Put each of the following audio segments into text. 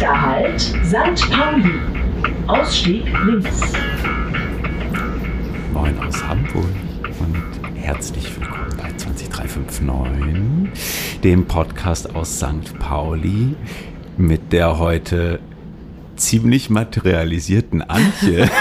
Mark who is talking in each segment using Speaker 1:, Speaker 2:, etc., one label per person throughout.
Speaker 1: Nächster Halt, St. Pauli. Ausstieg links.
Speaker 2: Moin aus Hamburg und herzlich willkommen bei 20359, dem Podcast aus St. Pauli mit der heute ziemlich materialisierten Antje.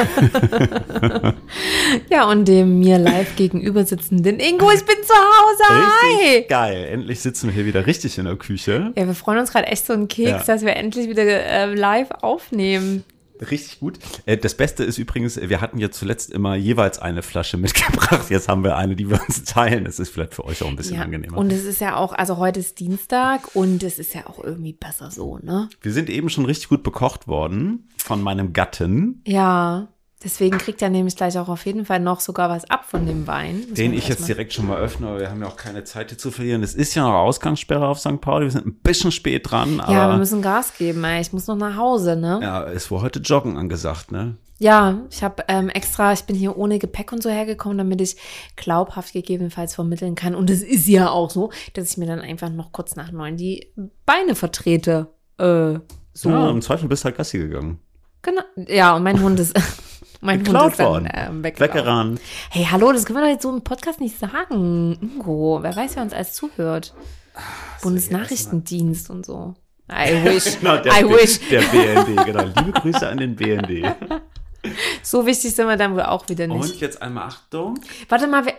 Speaker 3: ja, und dem mir live gegenüber sitzenden Ingo, ich bin zu Hause. Hi.
Speaker 2: Geil. Endlich sitzen wir hier wieder richtig in der Küche.
Speaker 3: Ja, wir freuen uns gerade echt so einen Keks,
Speaker 2: Ja.
Speaker 3: dass wir endlich wieder äh, live aufnehmen.
Speaker 2: Richtig gut. Äh, Das Beste ist übrigens, wir hatten ja zuletzt immer jeweils eine Flasche mitgebracht. Jetzt haben wir eine, die wir uns teilen. Das ist vielleicht für euch auch ein bisschen
Speaker 3: Ja.
Speaker 2: angenehmer.
Speaker 3: Und es ist ja auch, also heute ist Dienstag und es ist ja auch irgendwie besser so, ne?
Speaker 2: wir sind eben schon richtig gut bekocht worden von meinem Gatten,
Speaker 3: Ja. Deswegen kriegt er nämlich gleich auch auf jeden Fall noch sogar was ab von dem Wein. Muss
Speaker 2: den ich jetzt
Speaker 3: mal-
Speaker 2: direkt schon mal öffne, aber wir haben ja auch keine Zeit hier zu verlieren. Es ist ja noch Ausgangssperre auf St. Pauli. Wir sind ein bisschen spät dran,
Speaker 3: Ja, wir müssen Gas geben, ey. Ich muss noch nach Hause, ne?
Speaker 2: ja, es war heute Joggen angesagt, ne?
Speaker 3: Ja, ich habe ähm, extra, ich bin hier ohne Gepäck und so hergekommen, damit ich glaubhaft gegebenenfalls vermitteln kann. Und es ist ja auch so, dass ich mir dann einfach noch kurz nach neun die Beine vertrete. Äh, so.
Speaker 2: Ja, im Zweifel bist du halt Gassi gegangen.
Speaker 3: Genau. Ja, und mein Hund ist. mein Hund ist dann,
Speaker 2: worden.
Speaker 3: ähm.
Speaker 2: Weggerannt.
Speaker 3: Hey, hallo, das können wir doch jetzt so im Podcast nicht sagen. Ingo, wer weiß, wer uns alles zuhört. Bundesnachrichtendienst und so. I wish.
Speaker 2: Genau, der,
Speaker 3: I
Speaker 2: B-
Speaker 3: wish.
Speaker 2: Der BND, genau. Liebe Grüße an den BND.
Speaker 3: So wichtig sind wir dann wohl auch wieder nicht.
Speaker 2: Und jetzt einmal Achtung.
Speaker 3: Warte mal, wer.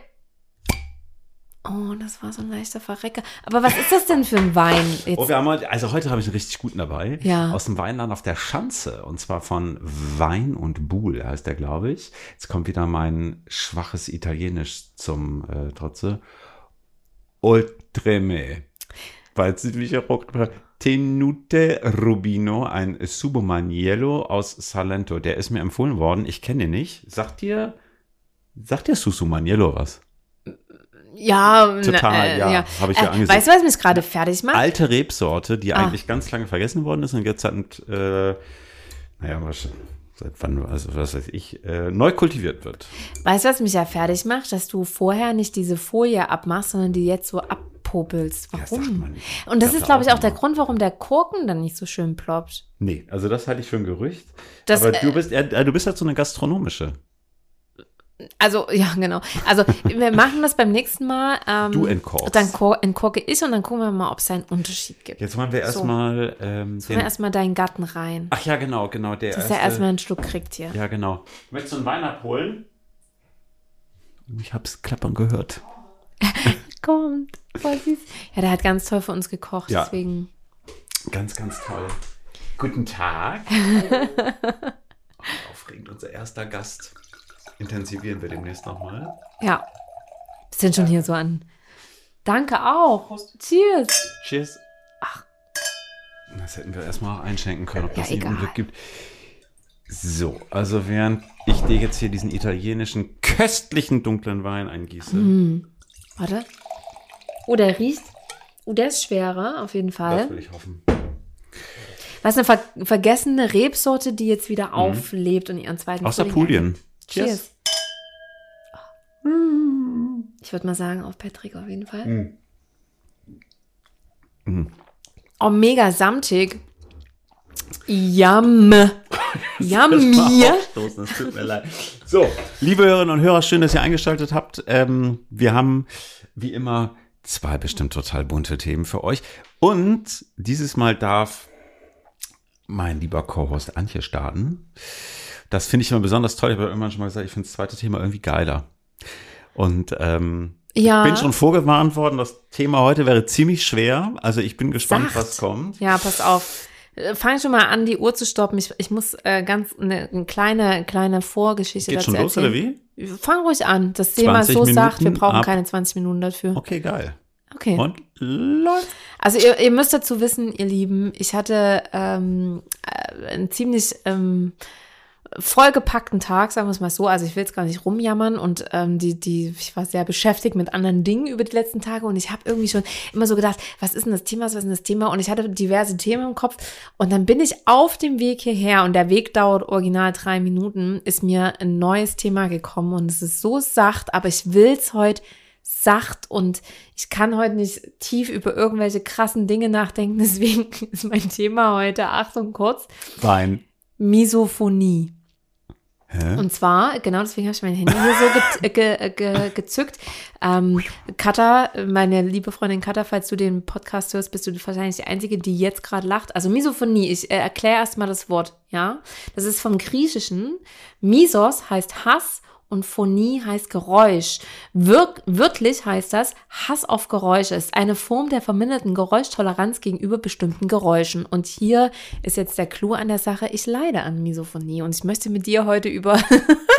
Speaker 3: Oh, das war so ein leichter Verrecker. Aber was ist das denn für ein Wein? Jetzt,
Speaker 2: Oh, wir haben heute, also heute habe ich einen richtig guten dabei.
Speaker 3: Ja.
Speaker 2: Aus dem Weinladen auf der Schanze. Und zwar von Wein und Buhl heißt der, glaube ich. Jetzt kommt wieder mein schwaches Italienisch zum äh, Trotze. Oltreme. Weil südlicher Rock. Tenute Rubino, ein Subomaniello aus Salento. Der ist mir empfohlen worden. Ich kenne den nicht. Sagt dir, sagt dir Susumaniello was?
Speaker 3: Ja,
Speaker 2: Total,
Speaker 3: äh,
Speaker 2: ja, hab ich ja angesehen.
Speaker 3: Weißt du, was mich gerade fertig macht?
Speaker 2: alte Rebsorte, die
Speaker 3: Ah.
Speaker 2: eigentlich ganz lange vergessen worden ist und jetzt seit, äh, naja, was, seit wann, also was weiß ich, äh, neu kultiviert wird.
Speaker 3: Weißt du, was mich ja fertig macht? Dass du vorher nicht diese Folie abmachst, sondern die jetzt so abpopelst.
Speaker 2: Ja,
Speaker 3: Warum?
Speaker 2: nicht.
Speaker 3: Und das ist, glaube ich, auch der. Grund, warum der Korken dann nicht so schön ploppt.
Speaker 2: Nee, also das halte ich für ein Gerücht.
Speaker 3: Das,
Speaker 2: Aber du
Speaker 3: äh,
Speaker 2: bist, äh, du bist halt so eine gastronomische.
Speaker 3: Also, ja, genau. Also, wir machen das beim nächsten Mal. Ähm,
Speaker 2: Du entkorkst.
Speaker 3: Dann kor entkorke ich und dann gucken wir mal, ob es einen Unterschied gibt.
Speaker 2: Jetzt wollen wir
Speaker 3: So.
Speaker 2: erstmal ähm,
Speaker 3: Jetzt holen wir erstmal deinen Gatten rein.
Speaker 2: Ach ja, genau, genau. Der
Speaker 3: dass
Speaker 2: erste,
Speaker 3: er erstmal einen Schluck kriegt hier.
Speaker 2: Ja, genau. Möchtest du einen Wein abholen? Ich hab's klappern gehört.
Speaker 3: Kommt. Voll süß. Ja, der hat ganz toll für uns gekocht,
Speaker 2: Ja.
Speaker 3: deswegen.
Speaker 2: Ganz, ganz toll. Guten Tag. Aufregend, unser erster Gast. Intensivieren wir demnächst nochmal.
Speaker 3: Ja. Sind schon hier so an. Danke auch. Cheers.
Speaker 2: Cheers. Ach. Das hätten wir erstmal einschenken können, ob
Speaker 3: Ja,
Speaker 2: das nicht
Speaker 3: egal.
Speaker 2: Unglück gibt. So, also während ich dir jetzt hier diesen italienischen, köstlichen dunklen Wein eingieße,
Speaker 3: Mhm. Warte. Oh, der riecht. Oh, der ist schwerer, auf jeden
Speaker 2: das
Speaker 3: Fall.
Speaker 2: will ich hoffen.
Speaker 3: Was eine ver vergessene Rebsorte, die jetzt wieder auflebt und ihren zweiten
Speaker 2: Mhm. Aus
Speaker 3: Frühling
Speaker 2: Apulien.
Speaker 3: Cheers. Ich würde mal sagen, auf Patrick auf jeden Fall.
Speaker 2: Mhm.
Speaker 3: Oh, mega samtig. Yum. Yummy.
Speaker 2: Es tut mir leid. So, liebe Hörerinnen und Hörer, schön, dass ihr eingeschaltet habt. Ähm, wir haben wie immer zwei bestimmt total bunte Themen für euch. Und dieses Mal darf mein lieber Co-Host Antje starten. Das finde ich immer besonders toll. Ich habe irgendwann schon mal gesagt, ich finde das zweite Thema irgendwie geiler. Und ähm,
Speaker 3: Ja.
Speaker 2: bin schon vorgewarnt worden, das Thema heute wäre ziemlich schwer. Also ich bin gespannt,
Speaker 3: Sacht.
Speaker 2: was kommt.
Speaker 3: Ja, pass auf. Äh, Fang schon mal an, die Uhr zu stoppen. Ich, ich muss äh, ganz eine, eine kleine, kleine Vorgeschichte
Speaker 2: Geht
Speaker 3: dazu
Speaker 2: schon los, oder
Speaker 3: erzählen.
Speaker 2: wie?
Speaker 3: Fang ruhig an. Das Thema ist
Speaker 2: 20
Speaker 3: so sacht, wir
Speaker 2: Minuten
Speaker 3: brauchen
Speaker 2: ab.
Speaker 3: keine 20 Minuten dafür.
Speaker 2: Okay, geil.
Speaker 3: Okay.
Speaker 2: Und läuft.
Speaker 3: Also ihr, ihr müsst dazu wissen, ihr Lieben, ich hatte ähm, äh, einen ziemlich ähm, vollgepackten Tag, sagen wir es mal so. Also ich will jetzt gar nicht rumjammern und ähm, die, die, ich war sehr beschäftigt mit anderen Dingen über die letzten Tage und ich habe irgendwie schon immer so gedacht, was ist denn das Thema, was ist denn das Thema? Und ich hatte diverse Themen im Kopf und dann bin ich auf dem Weg hierher und der Weg dauert original drei Minuten, ist mir ein neues Thema gekommen und es ist so sacht, aber ich will es heute sacht und ich kann heute nicht tief über irgendwelche krassen Dinge nachdenken. Deswegen ist mein Thema heute, Achtung kurz,
Speaker 2: Wein.
Speaker 3: Misophonie.
Speaker 2: Hä?
Speaker 3: Und zwar, genau deswegen habe ich mein Handy hier so ge ge ge gezückt. Ähm, Katha, meine liebe Freundin Katha, falls du den Podcast hörst, bist du wahrscheinlich die Einzige, die jetzt gerade lacht. Also Misophonie, ich äh, erkläre erstmal das Wort, ja. Das ist vom Griechischen. Misos heißt Hass und Phonie heißt Geräusch. Wirk wörtlich heißt das Hass auf Geräusche. Ist eine Form der verminderten Geräuschtoleranz gegenüber bestimmten Geräuschen. Und hier ist jetzt der Clou an der Sache. Ich leide an Misophonie und ich möchte mit dir heute über,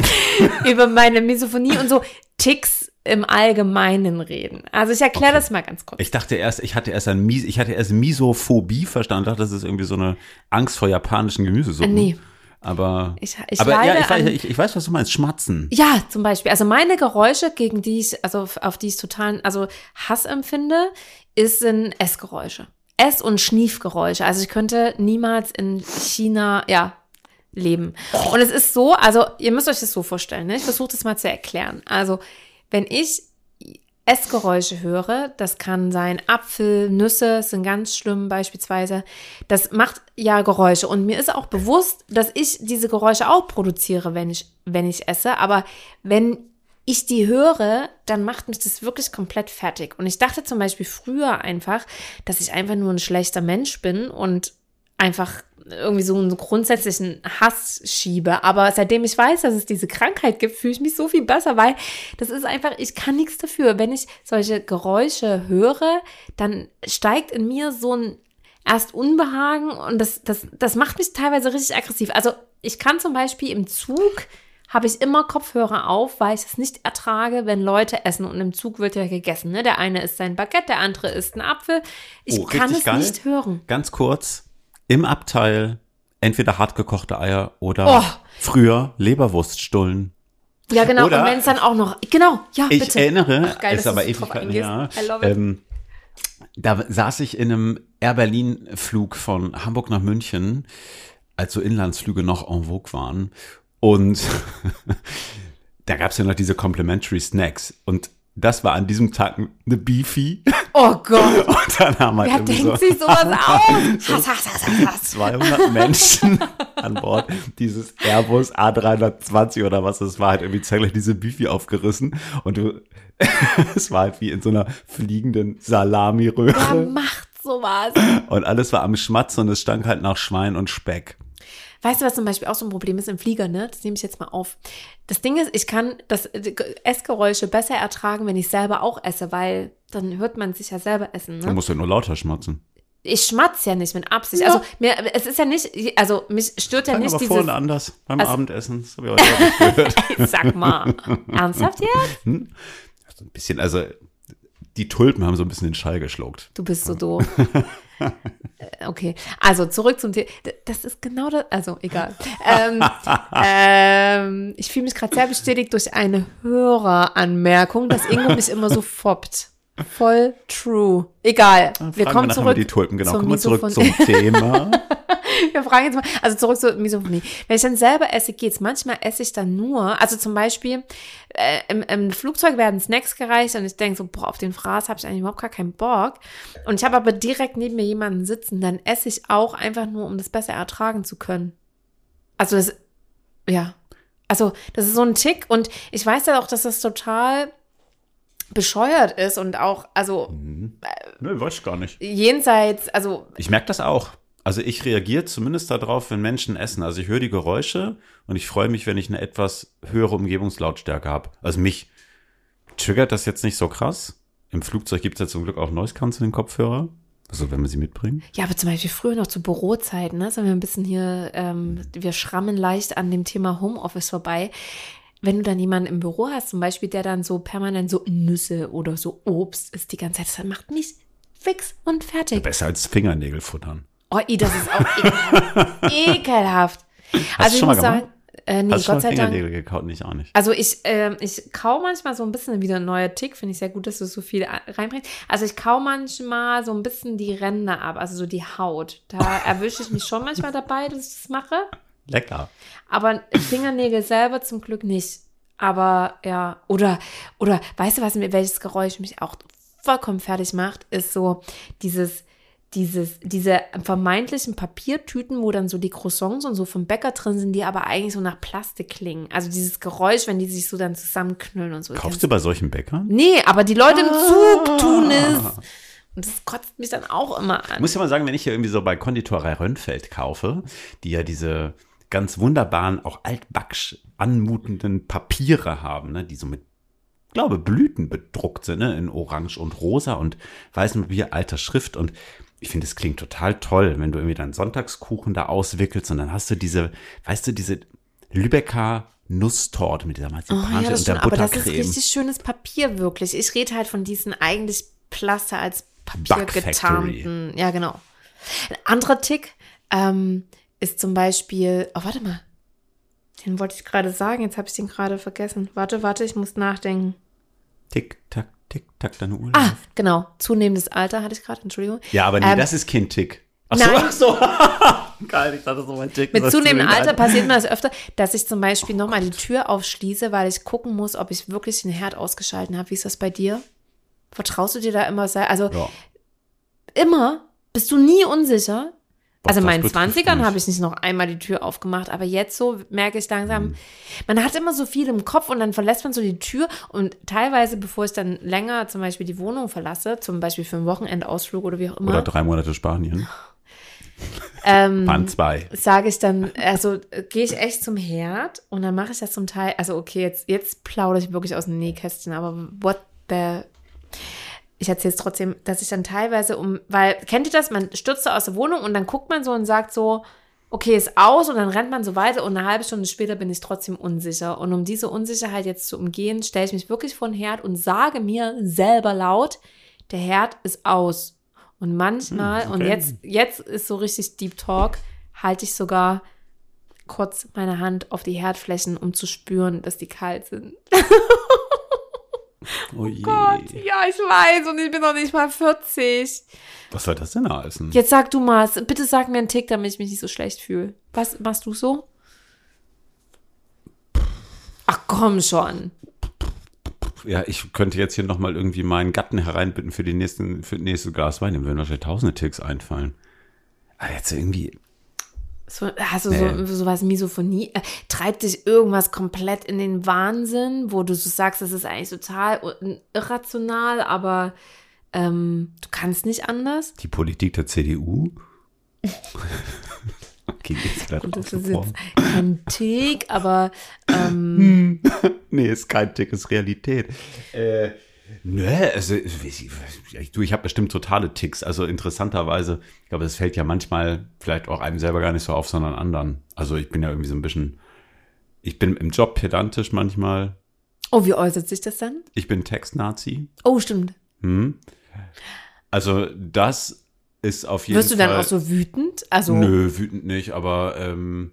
Speaker 3: über meine Misophonie und so Ticks im Allgemeinen reden. Also ich erkläre
Speaker 2: Okay.
Speaker 3: das mal ganz kurz.
Speaker 2: Ich dachte erst, ich hatte erst ein Mies, ich hatte erst Misophobie verstanden, dachte, das ist irgendwie so eine Angst vor japanischen Gemüsesuppen.
Speaker 3: Äh, nee.
Speaker 2: Aber,
Speaker 3: Ich- ich
Speaker 2: aber ja, ich, weiß,
Speaker 3: an-
Speaker 2: ich, ich weiß, was du meinst. Schmatzen.
Speaker 3: Ja, zum Beispiel. Also meine Geräusche, gegen die ich, also auf die ich total, also Hass empfinde, ist sind Essgeräusche. Ess- und Schniefgeräusche. Also ich könnte niemals in China, ja, leben. Und es ist so, also ihr müsst euch das so vorstellen, ne? ich versuche das mal zu erklären. Also wenn ich Essgeräusche höre, das kann sein Apfel, Nüsse, sind ganz schlimm beispielsweise. Das macht ja Geräusche und mir ist auch bewusst, dass ich diese Geräusche auch produziere, wenn ich wenn ich esse, aber wenn ich die höre, dann macht mich das wirklich komplett fertig. Und ich dachte zum Beispiel früher einfach, dass ich einfach nur ein schlechter Mensch bin und einfach irgendwie so einen grundsätzlichen Hass schiebe. Aber seitdem ich weiß, dass es diese Krankheit gibt, fühle ich mich so viel besser, weil das ist einfach, ich kann nichts dafür. Wenn ich solche Geräusche höre, dann steigt in mir so ein erst Unbehagen und das, das, das macht mich teilweise richtig aggressiv. Also ich kann zum Beispiel im Zug habe ich immer Kopfhörer auf, weil ich es nicht ertrage, wenn Leute essen und im Zug wird ja gegessen. Ne? Der eine isst sein Baguette, der andere isst ein Apfel. Ich
Speaker 2: Oh,
Speaker 3: kann es
Speaker 2: geil.
Speaker 3: nicht hören.
Speaker 2: Ganz kurz, im Abteil entweder hart gekochte Eier oder
Speaker 3: Oh.
Speaker 2: früher Leberwurststullen.
Speaker 3: Ja, genau.
Speaker 2: Oder-
Speaker 3: und wenn es dann auch noch, genau, ja,
Speaker 2: Ich
Speaker 3: bitte.
Speaker 2: erinnere,
Speaker 3: Ach, geil,
Speaker 2: ist aber Ewigkeiten
Speaker 3: eingehst.
Speaker 2: her, ähm, da saß ich in einem Air Berlin Flug von Hamburg nach München, als so Inlandsflüge noch en vogue waren. Und da gab es ja noch diese Complimentary Snacks. Und das war an diesem Tag eine Beefy.
Speaker 3: Oh Gott,
Speaker 2: Und dann haben halt
Speaker 3: wer denkt
Speaker 2: so
Speaker 3: sich sowas aus? Hass, Hass, Hass, Hass, Hass.
Speaker 2: 200 Menschen an Bord dieses Airbus A320 oder was es war, halt irgendwie zeitgleich diese Beefy aufgerissen. Und du, es war halt wie in so einer fliegenden
Speaker 3: Wer
Speaker 2: Salami-Röhre.
Speaker 3: macht sowas?
Speaker 2: Und alles war am Schmatzen und es stank halt nach Schwein und Speck.
Speaker 3: Weißt du, was zum Beispiel auch so ein Problem ist im Flieger, ne? Das nehme ich jetzt mal auf. Das Ding ist, ich kann das äh, Essgeräusche besser ertragen, wenn ich selber auch esse, weil dann hört man sich ja selber essen.
Speaker 2: Du
Speaker 3: Ne?
Speaker 2: musst ja nur lauter schmatzen.
Speaker 3: Ich schmatz ja nicht mit Absicht.
Speaker 2: Ja.
Speaker 3: Also mir, es ist ja nicht, also mich stört ja
Speaker 2: Klang
Speaker 3: nicht
Speaker 2: aber
Speaker 3: dieses.
Speaker 2: vorhin anders beim
Speaker 3: Also-
Speaker 2: Abendessen. Das habe ich heute auch gehört.
Speaker 3: Sag mal, ernsthaft jetzt?
Speaker 2: So ein bisschen, also die Tulpen haben so ein bisschen den Schall geschluckt.
Speaker 3: Du bist so doof. Äh, Okay, also zurück zum Thema. Das ist genau das, also egal. Ähm, ähm, ich fühle mich gerade sehr bestätigt durch eine Höreranmerkung, dass Ingo mich immer so foppt. Voll true. Egal. Wir kommen
Speaker 2: mal
Speaker 3: zurück.
Speaker 2: die Tulpen, genau. Kommen wir zurück zum Thema.
Speaker 3: Wir fragen jetzt mal, also zurück zur Misophonie. Wenn ich dann selber esse, geht's. Manchmal esse ich dann nur, also zum Beispiel äh, im, im Flugzeug werden Snacks gereicht und ich denke so, boah, auf den Fraß habe ich eigentlich überhaupt gar keinen Bock. Und ich habe aber direkt neben mir jemanden sitzen, dann esse ich auch einfach nur, um das besser ertragen zu können. Also das, ja. Also das ist so ein Tick und ich weiß ja auch, dass das total bescheuert ist und auch, also
Speaker 2: Nö, weiß ich gar nicht.
Speaker 3: jenseits, also
Speaker 2: Ich merke das auch. Also ich reagiere zumindest darauf, wenn Menschen essen. Also ich höre die Geräusche und ich freue mich, wenn ich eine etwas höhere Umgebungslautstärke habe. Also mich triggert das jetzt nicht so krass. Im Flugzeug gibt es ja zum Glück auch Noise Cancelling Kopfhörer. Also wenn wir sie mitbringen.
Speaker 3: Ja, aber zum Beispiel früher noch zu Bürozeiten, ne, sind wir ein bisschen hier, ähm, wir schrammen leicht an dem Thema Homeoffice vorbei. Wenn du dann jemanden im Büro hast, zum Beispiel, der dann so permanent so Nüsse oder so Obst isst die ganze Zeit, das macht mich fix und fertig.
Speaker 2: Besser als Fingernägel futtern.
Speaker 3: Oh, das ist auch ekelhaft. ekelhaft. also
Speaker 2: du
Speaker 3: ich
Speaker 2: schon mal
Speaker 3: muss sagen,
Speaker 2: gemacht?
Speaker 3: äh, nee,
Speaker 2: Hast schon
Speaker 3: Gott
Speaker 2: mal
Speaker 3: sei Dank.
Speaker 2: Fingernägel gekaut? Nicht auch nicht.
Speaker 3: Also ich, ähm, ich kau manchmal so ein bisschen wieder ein neuer Tick, finde ich sehr gut, dass du so viel a- reinbringst. Also ich kau manchmal so ein bisschen die Ränder ab, also so die Haut. Da erwische ich mich schon manchmal dabei, dass ich das mache.
Speaker 2: Lecker.
Speaker 3: Aber Fingernägel selber zum Glück nicht. Aber ja, oder, oder weißt du, was mir, welches Geräusch mich auch vollkommen fertig macht, ist so dieses, dieses, diese vermeintlichen Papiertüten, wo dann so die Croissants und so vom Bäcker drin sind, die aber eigentlich so nach Plastik klingen. Also dieses Geräusch, wenn die sich so dann zusammenknüllen und so.
Speaker 2: Kaufst du bei solchen Bäckern?
Speaker 3: Nee, aber die Leute im Zug tun es. Und das kotzt mich dann auch immer
Speaker 2: Ich
Speaker 3: an.
Speaker 2: muss ja mal sagen, wenn ich hier irgendwie so bei Konditorei Rönnfeld kaufe, die ja diese ganz wunderbaren, auch altbacksch anmutenden Papiere haben, ne, die so mit, glaube Blüten bedruckt sind, ne, in Orange und Rosa und weißem Papier, alter Schrift und ich finde, es klingt total toll, wenn du irgendwie deinen Sonntagskuchen da auswickelst und dann hast du diese, weißt du, diese Lübecker Nusstorte mit dieser
Speaker 3: Oh,
Speaker 2: Marzipan
Speaker 3: ja, das
Speaker 2: und der
Speaker 3: aber das ist
Speaker 2: Buttercreme.
Speaker 3: richtig schönes Papier, wirklich. Ich rede halt von diesen eigentlich Plaster als Papier getarnten. Ja, genau. Ein anderer Tick ähm, ist zum Beispiel, oh, warte mal. Den wollte ich gerade sagen, jetzt habe ich den gerade vergessen. Warte, warte, ich muss nachdenken.
Speaker 2: Tick, tack, tick, tack, deine Uhr.
Speaker 3: Ah, genau. Zunehmendes Alter hatte ich gerade, Entschuldigung.
Speaker 2: Ja, aber nee,
Speaker 3: Ähm,
Speaker 2: das ist kein Tick. Ach so,
Speaker 3: nein.
Speaker 2: ach so. Geil, ich dachte so mein Tick.
Speaker 3: Mit zunehmendem
Speaker 2: zunehmende
Speaker 3: Alter passiert mir das öfter, dass ich zum Beispiel nochmal die Tür aufschließe, weil ich gucken muss, ob ich wirklich den Herd ausgeschalten habe. Wie ist das bei dir? Vertraust du dir da immer sehr? Also
Speaker 2: Ja.
Speaker 3: immer? Bist du nie unsicher?
Speaker 2: Was
Speaker 3: also in meinen
Speaker 2: betrifft
Speaker 3: 20ern
Speaker 2: nicht.
Speaker 3: habe ich nicht noch einmal die Tür aufgemacht, aber jetzt so merke ich langsam,
Speaker 2: Mhm.
Speaker 3: man hat immer so viel im Kopf und dann verlässt man so die Tür und teilweise, bevor ich dann länger zum Beispiel die Wohnung verlasse, zum Beispiel für einen Wochenendausflug oder wie auch immer,
Speaker 2: Oder drei Monate Spanien.
Speaker 3: ähm,
Speaker 2: Waren zwei.
Speaker 3: sage ich dann, also äh, gehe ich echt zum Herd und dann mache ich das zum Teil, also okay, jetzt, jetzt plaudere ich wirklich aus dem Nähkästchen, aber what the, ich erzähle es trotzdem, dass ich dann teilweise um, weil, kennt ihr das, man stürzt so aus der Wohnung und dann guckt man so und sagt so, okay, ist aus und dann rennt man so weiter und eine halbe Stunde später bin ich trotzdem unsicher. Und um diese Unsicherheit jetzt zu umgehen, stelle ich mich wirklich vor den Herd und sage mir selber laut, der Herd ist aus. Und manchmal,
Speaker 2: Hm,
Speaker 3: und
Speaker 2: okay.
Speaker 3: jetzt, jetzt ist so richtig Deep Talk, halte ich sogar kurz meine Hand auf die Herdflächen, um zu spüren, dass die kalt sind.
Speaker 2: Oh je.
Speaker 3: Gott, ja, ich weiß und ich bin noch nicht mal 40.
Speaker 2: Was soll das denn heißen?
Speaker 3: Jetzt sag du mal, bitte sag mir einen Tick, damit ich mich nicht so schlecht fühle. Was machst du so? Ach komm schon.
Speaker 2: Ja, ich könnte jetzt hier nochmal irgendwie meinen Gatten hereinbitten für, den nächsten, für das nächste Glas Wein. Dem würden wahrscheinlich tausende Ticks einfallen. Aber jetzt irgendwie,
Speaker 3: So, hast du
Speaker 2: Nee.
Speaker 3: so, sowas Misophonie? Äh, treibt dich irgendwas komplett in den Wahnsinn, wo du so sagst, das ist eigentlich total irrational, aber ähm, du kannst nicht anders?
Speaker 2: die Politik der CDU. okay, geht's gleich
Speaker 3: Und das ist jetzt kein Tick, aber ähm,
Speaker 2: Nee, ist kein Tick, ist Realität. Äh, ne, also ich, ich, ich habe bestimmt totale Ticks. Also interessanterweise, ich glaube, das fällt ja manchmal vielleicht auch einem selber gar nicht so auf, sondern anderen. Also ich bin ja irgendwie so ein bisschen, ich bin im Job pedantisch manchmal.
Speaker 3: oh, wie äußert sich das dann?
Speaker 2: Ich bin Textnazi.
Speaker 3: Oh, stimmt.
Speaker 2: Hm? Also das ist auf jeden
Speaker 3: Wirst du
Speaker 2: Fall.
Speaker 3: dann auch so wütend? Also,
Speaker 2: Nö, wütend nicht, aber ähm,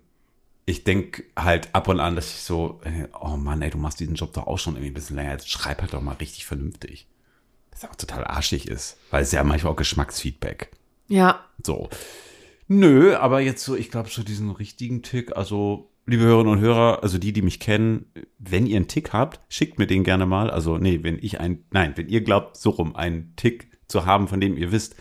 Speaker 2: ich denke halt ab und an, dass ich so, oh Mann, ey, du machst diesen Job doch auch schon irgendwie ein bisschen länger. Jetzt schreib halt doch mal richtig vernünftig. Das auch total arschig ist, weil es ja manchmal auch Geschmacksfeedback.
Speaker 3: ja.
Speaker 2: So. Nö, aber jetzt so, ich glaube, so diesen richtigen Tick, also, liebe Hörerinnen und Hörer, also die, die mich kennen, wenn ihr einen Tick habt, schickt mir den gerne mal. Also, nee, wenn ich ein, nein, wenn ihr glaubt, so rum einen Tick zu haben, von dem ihr wisst,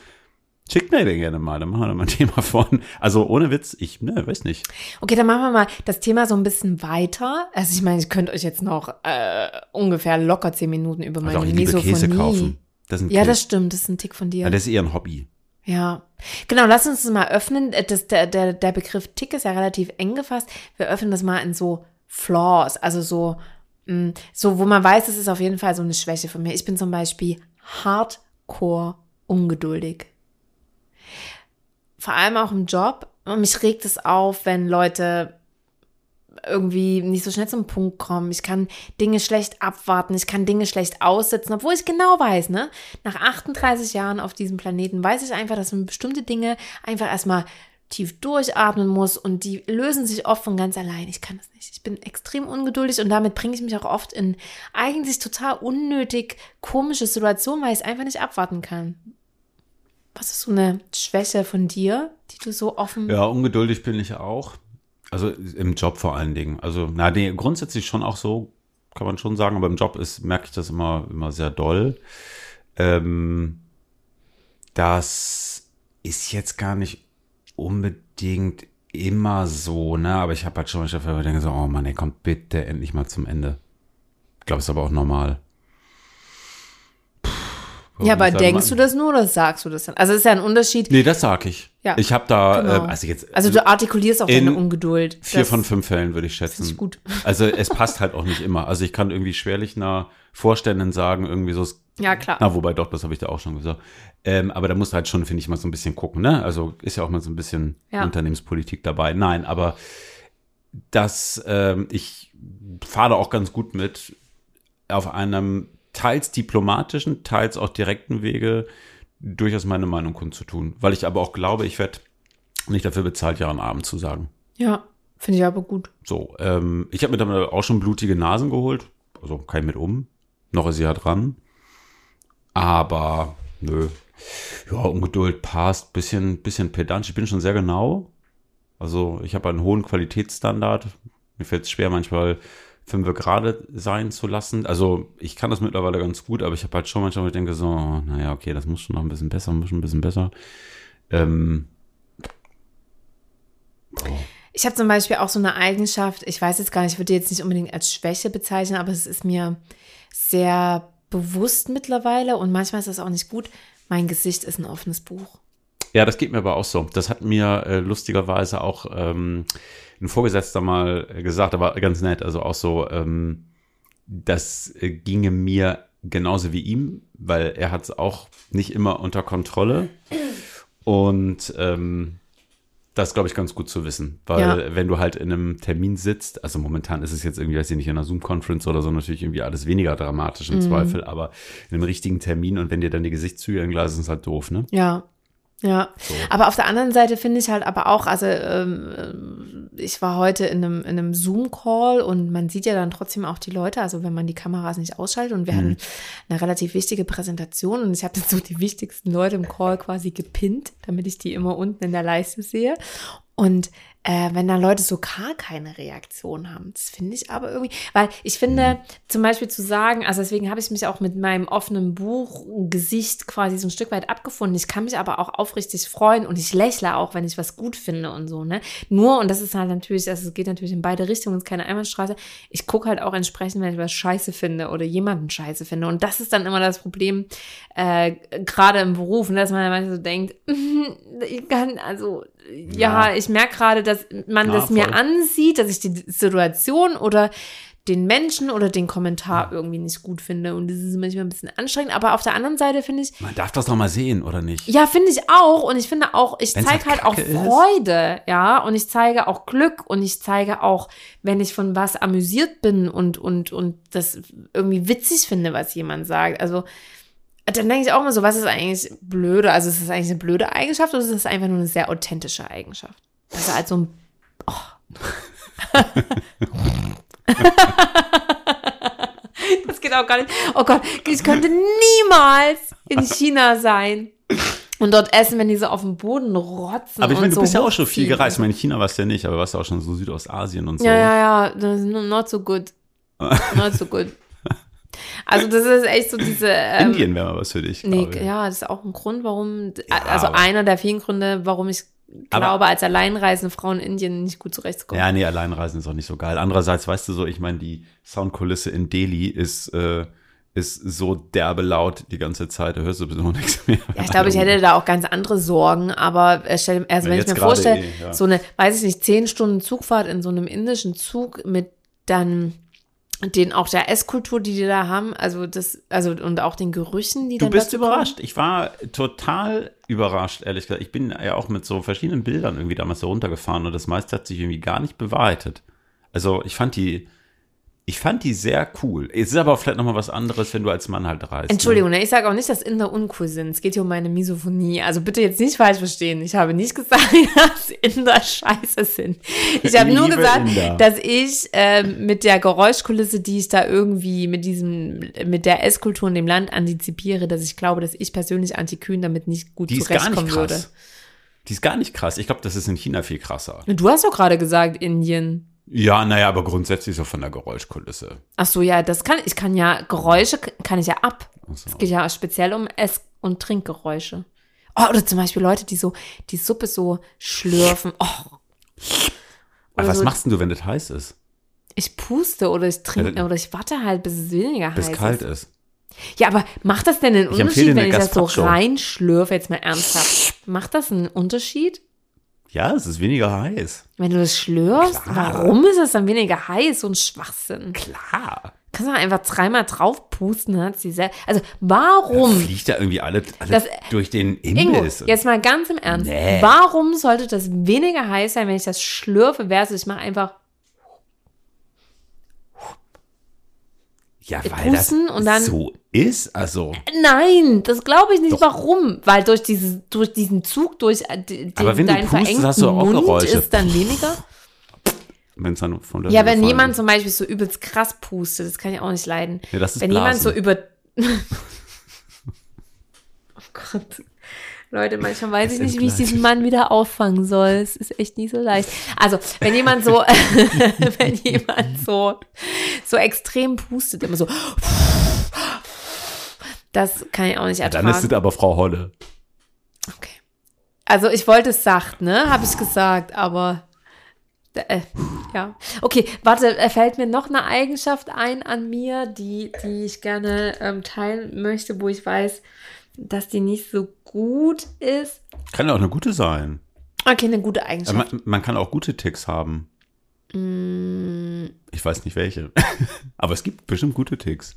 Speaker 2: schickt mir den gerne mal, dann machen wir mal ein Thema von. Also, ohne Witz, ich, ne, weiß nicht.
Speaker 3: Okay, dann machen wir mal das Thema so ein bisschen weiter. Also ich meine, ich könnte euch jetzt noch äh, ungefähr locker zehn Minuten über meine
Speaker 2: Also auch
Speaker 3: Misophonie.
Speaker 2: Käse kaufen. Das
Speaker 3: Ja,
Speaker 2: Käse.
Speaker 3: das stimmt, das ist ein Tick von dir.
Speaker 2: ja, das ist eher ein Hobby.
Speaker 3: Ja, genau, lass uns das mal öffnen. Äh, Das, der, der, der Begriff Tick ist ja relativ eng gefasst. Wir öffnen das mal in so Flaws, also so, mh, so, wo man weiß, es ist auf jeden Fall so eine Schwäche von mir. Ich bin zum Beispiel hardcore ungeduldig. Vor allem auch im Job. Und mich regt es auf, wenn Leute irgendwie nicht so schnell zum Punkt kommen. Ich kann Dinge schlecht abwarten, ich kann Dinge schlecht aussitzen, obwohl ich genau weiß, ne? Nach 38 Jahren auf diesem Planeten weiß ich einfach, dass man bestimmte Dinge einfach erstmal tief durchatmen muss und die lösen sich oft von ganz allein. Ich kann das nicht. Ich bin extrem ungeduldig und damit bringe ich mich auch oft in eigentlich total unnötig komische Situationen, weil ich es einfach nicht abwarten kann. Was ist so eine Schwäche von dir, die du so offen
Speaker 2: Ja, ungeduldig bin ich auch. Also im Job vor allen Dingen. Also, na, nee, grundsätzlich schon auch so kann man schon sagen, aber im Job ist, merke ich das immer, immer sehr doll. Ähm, das ist jetzt gar nicht unbedingt immer so, ne? Aber ich habe halt schon manchmal dafür denke so, oh Mann, ey, kommt bitte endlich mal zum Ende. Ich glaube, ist aber auch normal.
Speaker 3: Ja, aber denkst du das nur oder sagst du das dann? Also es ist ja ein Unterschied.
Speaker 2: Nee, das sag ich.
Speaker 3: Ja,
Speaker 2: ich habe da,
Speaker 3: genau.
Speaker 2: äh, also jetzt.
Speaker 3: Also du artikulierst auch
Speaker 2: in
Speaker 3: deine Ungeduld.
Speaker 2: Vier
Speaker 3: Das
Speaker 2: von fünf Fällen würde ich schätzen.
Speaker 3: ich gut.
Speaker 2: Also es passt halt auch nicht immer. Also ich kann irgendwie schwerlich einer Vorständin sagen, irgendwie so,
Speaker 3: Ja, klar.
Speaker 2: na wobei doch, das habe ich da auch schon gesagt. Ähm, aber da musst du halt schon, finde ich, mal so ein bisschen gucken, ne? Also ist ja auch mal so ein bisschen
Speaker 3: Ja.
Speaker 2: Unternehmenspolitik dabei. Nein, aber das, ähm, ich fahre da auch ganz gut mit auf einem teils diplomatischen, teils auch direkten Wege durchaus meine Meinung kundzutun. Weil ich aber auch glaube, ich werde nicht dafür bezahlt, ja einen Abend zu sagen.
Speaker 3: Ja, finde ich aber gut.
Speaker 2: So, ähm, ich habe mir damit auch schon blutige Nasen geholt. Also kein mit um. Noch ist sie ja dran. Aber nö. Ja, Ungeduld passt. Bisschen, bisschen pedant. Ich bin schon sehr genau. Also ich habe einen hohen Qualitätsstandard. Mir fällt es schwer, manchmal fünf gerade sein zu lassen. Also ich kann das mittlerweile ganz gut, aber ich habe halt schon manchmal, wo ich denke so, oh, naja, okay, das muss schon noch ein bisschen besser, muss schon ein bisschen besser. Ähm,
Speaker 3: Ich habe zum Beispiel auch so eine Eigenschaft, ich weiß jetzt gar nicht, ich würde jetzt nicht unbedingt als Schwäche bezeichnen, aber es ist mir sehr bewusst mittlerweile und manchmal ist das auch nicht gut. Mein Gesicht ist ein offenes Buch.
Speaker 2: Ja, das geht mir aber auch so. Das hat mir äh, lustigerweise auch ähm, ein Vorgesetzter mal äh, gesagt, aber ganz nett, also auch so, ähm, das äh, ginge mir genauso wie ihm, weil er hat es auch nicht immer unter Kontrolle. Und ähm, das glaube ich, ganz gut zu wissen, weil
Speaker 3: Ja.
Speaker 2: wenn du halt in einem Termin sitzt, also momentan ist es jetzt irgendwie, weiß ich nicht, in einer Zoom-Conference oder so, natürlich irgendwie alles weniger dramatisch im Zweifel, aber in einem richtigen Termin und wenn dir dann die Gesichtszüge entgleisen, ist halt doof, ne?
Speaker 3: Ja. Ja, aber auf der anderen Seite finde ich halt aber auch, also ähm, ich war heute in einem, in einem Zoom-Call und man sieht ja dann trotzdem auch die Leute, also wenn man die Kameras nicht ausschaltet und wir hatten eine relativ wichtige Präsentation und ich habe dann so die wichtigsten Leute im Call quasi gepinnt, damit ich die immer unten in der Leiste sehe. Und äh, wenn dann Leute so gar keine Reaktion haben, das finde ich aber irgendwie, weil ich finde zum Beispiel zu sagen, also deswegen habe ich mich auch mit meinem offenen Buch Gesicht quasi so ein Stück weit abgefunden. Ich kann mich aber auch aufrichtig freuen und ich lächle auch, wenn ich was gut finde und so, ne? Nur, und das ist halt natürlich, also es geht natürlich in beide Richtungen, es ist keine Einbahnstraße. Ich gucke halt auch entsprechend, wenn ich was scheiße finde oder jemanden scheiße finde. Und das ist dann immer das Problem, äh, gerade im Beruf, ne, dass man manchmal so denkt, ich kann, also, ja,
Speaker 2: Ja.
Speaker 3: ich merke gerade, dass man
Speaker 2: Ja,
Speaker 3: das mir
Speaker 2: voll.
Speaker 3: ansieht, dass ich die Situation oder den Menschen oder den Kommentar irgendwie nicht gut finde. Und das ist manchmal ein bisschen anstrengend. Aber auf der anderen Seite finde ich,
Speaker 2: Man darf das doch mal sehen, oder nicht?
Speaker 3: ja, finde ich auch. Und ich finde auch, ich zeige
Speaker 2: halt
Speaker 3: halt auch
Speaker 2: Kacke ist.
Speaker 3: Freude, ja. Und ich zeige auch Glück und ich zeige auch, wenn ich von was amüsiert bin und, und, und das irgendwie witzig finde, was jemand sagt. Also, dann denke ich auch immer so, was ist eigentlich blöde? Also, ist das eigentlich eine blöde Eigenschaft oder ist das einfach nur eine sehr authentische Eigenschaft? Also, als so ein, oh. Das geht auch gar nicht. Oh Gott, ich könnte niemals in China sein und dort essen, wenn die so auf dem Boden rotzen.
Speaker 2: Aber ich meine, du
Speaker 3: so
Speaker 2: bist ja auch schon viel gereist. Ich meine, in China warst du ja nicht, aber warst ja auch schon so Südostasien und so.
Speaker 3: Ja, ja, ja, das ist not so good. Not so good. Also das ist echt so diese. Ähm,
Speaker 2: Indien wäre mal was für dich.
Speaker 3: Nee, ja, das ist auch ein Grund, warum,
Speaker 2: Ja,
Speaker 3: also einer der vielen Gründe, warum ich glaube, als alleinreisende Frau in Indien nicht gut zurechtzukommen.
Speaker 2: Ja, nee, Alleinreisen ist auch nicht so geil. Andererseits, weißt du so, ich meine, die Soundkulisse in Delhi ist, äh, ist so derbe laut die ganze Zeit, da hörst du sowieso nichts mehr.
Speaker 3: Ja, ich glaube, ich hätte da auch ganz andere Sorgen, aber äh, stell, also
Speaker 2: Ja,
Speaker 3: wenn ich mir vorstelle,
Speaker 2: eh, ja.
Speaker 3: so eine, weiß ich nicht, zehn Stunden Zugfahrt in so einem indischen Zug mit dann den auch der Esskultur, die die da haben, also das, also und auch den Gerüchen, die
Speaker 2: Du
Speaker 3: dann
Speaker 2: bist überrascht. Ich war total überrascht, ehrlich gesagt. Ich bin ja auch mit so verschiedenen Bildern irgendwie damals so runtergefahren und das meiste hat sich irgendwie gar nicht bewahrheitet. Also ich fand die, ich fand die sehr cool. Es ist aber auch vielleicht nochmal was anderes, wenn du als Mann halt reist.
Speaker 3: Entschuldigung, ne, ich sage auch nicht, dass Inder uncool sind. Es geht hier um meine Misophonie. Also bitte jetzt nicht falsch verstehen. Ich habe nicht gesagt, dass Inder scheiße sind. Ich habe nur gesagt,
Speaker 2: Inder.
Speaker 3: dass ich ähm, mit der Geräuschkulisse, die ich da irgendwie mit diesem, mit der Esskultur in dem Land antizipiere, dass ich glaube, dass ich persönlich Antikühn damit nicht gut
Speaker 2: Die ist gar nicht
Speaker 3: zurechtkommen
Speaker 2: krass.
Speaker 3: würde.
Speaker 2: Die ist gar nicht krass. Ich glaube, das ist in China viel krasser.
Speaker 3: Du hast doch gerade gesagt, Indien.
Speaker 2: Ja, naja, aber grundsätzlich so von der Geräuschkulisse.
Speaker 3: Ach so, ja, das kann ich kann ja Geräusche kann ich ja ab.
Speaker 2: So.
Speaker 3: Es geht ja speziell um Ess- und Trinkgeräusche. Oh, oder zum Beispiel Leute, die so die Suppe so schlürfen. Oh,
Speaker 2: Aber was
Speaker 3: so-
Speaker 2: machst denn du, wenn das heiß ist?
Speaker 3: ich puste oder ich trinke
Speaker 2: Ja,
Speaker 3: oder ich warte halt, bis es weniger
Speaker 2: Bis
Speaker 3: heiß
Speaker 2: kalt
Speaker 3: ist.
Speaker 2: ist.
Speaker 3: Ja, aber macht das denn einen Unterschied, wenn ich das so reinschlürfe, jetzt mal ernsthaft? Macht das einen Unterschied?
Speaker 2: Ja, es ist weniger heiß.
Speaker 3: Wenn du das schlürfst,
Speaker 2: Klar.
Speaker 3: warum ist es dann weniger heiß? So ein Schwachsinn.
Speaker 2: Klar.
Speaker 3: Kannst du einfach dreimal drauf pusten, hat sie sel- Also, warum?
Speaker 2: Fliegt da irgendwie alle, alle
Speaker 3: Das-
Speaker 2: durch den
Speaker 3: Ingo,
Speaker 2: Imbiss.
Speaker 3: jetzt mal ganz im Ernst.
Speaker 2: Nee.
Speaker 3: Warum sollte das weniger heiß sein, wenn ich das schlürfe, versus ich mache einfach
Speaker 2: ja, weil das
Speaker 3: pusten und dann-
Speaker 2: so ist. Also,
Speaker 3: Nein, das glaube ich nicht.
Speaker 2: Doch.
Speaker 3: Warum? Weil durch, dieses, durch diesen Zug, durch äh, den,
Speaker 2: Aber wenn du
Speaker 3: deinen
Speaker 2: pustest,
Speaker 3: verengten
Speaker 2: hast du auch
Speaker 3: Mund
Speaker 2: Geräusche.
Speaker 3: ist dann weniger.
Speaker 2: wenn es dann von der
Speaker 3: Ja, wenn jemand
Speaker 2: ist.
Speaker 3: zum Beispiel so übelst krass pustet, das kann ich auch nicht leiden.
Speaker 2: Ja, das ist
Speaker 3: wenn jemand so
Speaker 2: Blasen.
Speaker 3: über. oh Gott. Leute, manchmal weiß ich nicht, wie ich diesen Mann wieder auffangen soll. Es ist echt nicht so leicht. Also, wenn jemand so, wenn jemand so, so extrem pustet, immer so, das kann ich auch nicht ertragen.
Speaker 2: Dann ist es aber Frau Holle.
Speaker 3: Okay. Also ich wollte es sacht, ne? Habe ich gesagt, aber äh, ja. Okay, warte, äh, fällt mir noch eine Eigenschaft ein an mir, die, die ich gerne ähm, teilen möchte, wo ich weiß, dass die nicht so gut ist.
Speaker 2: Kann ja auch eine gute sein.
Speaker 3: Okay, eine gute
Speaker 2: Aber
Speaker 3: Eigenschaft.
Speaker 2: Man, man kann auch gute Ticks haben.
Speaker 3: Mm,
Speaker 2: Ich weiß nicht welche. aber es gibt bestimmt gute Ticks.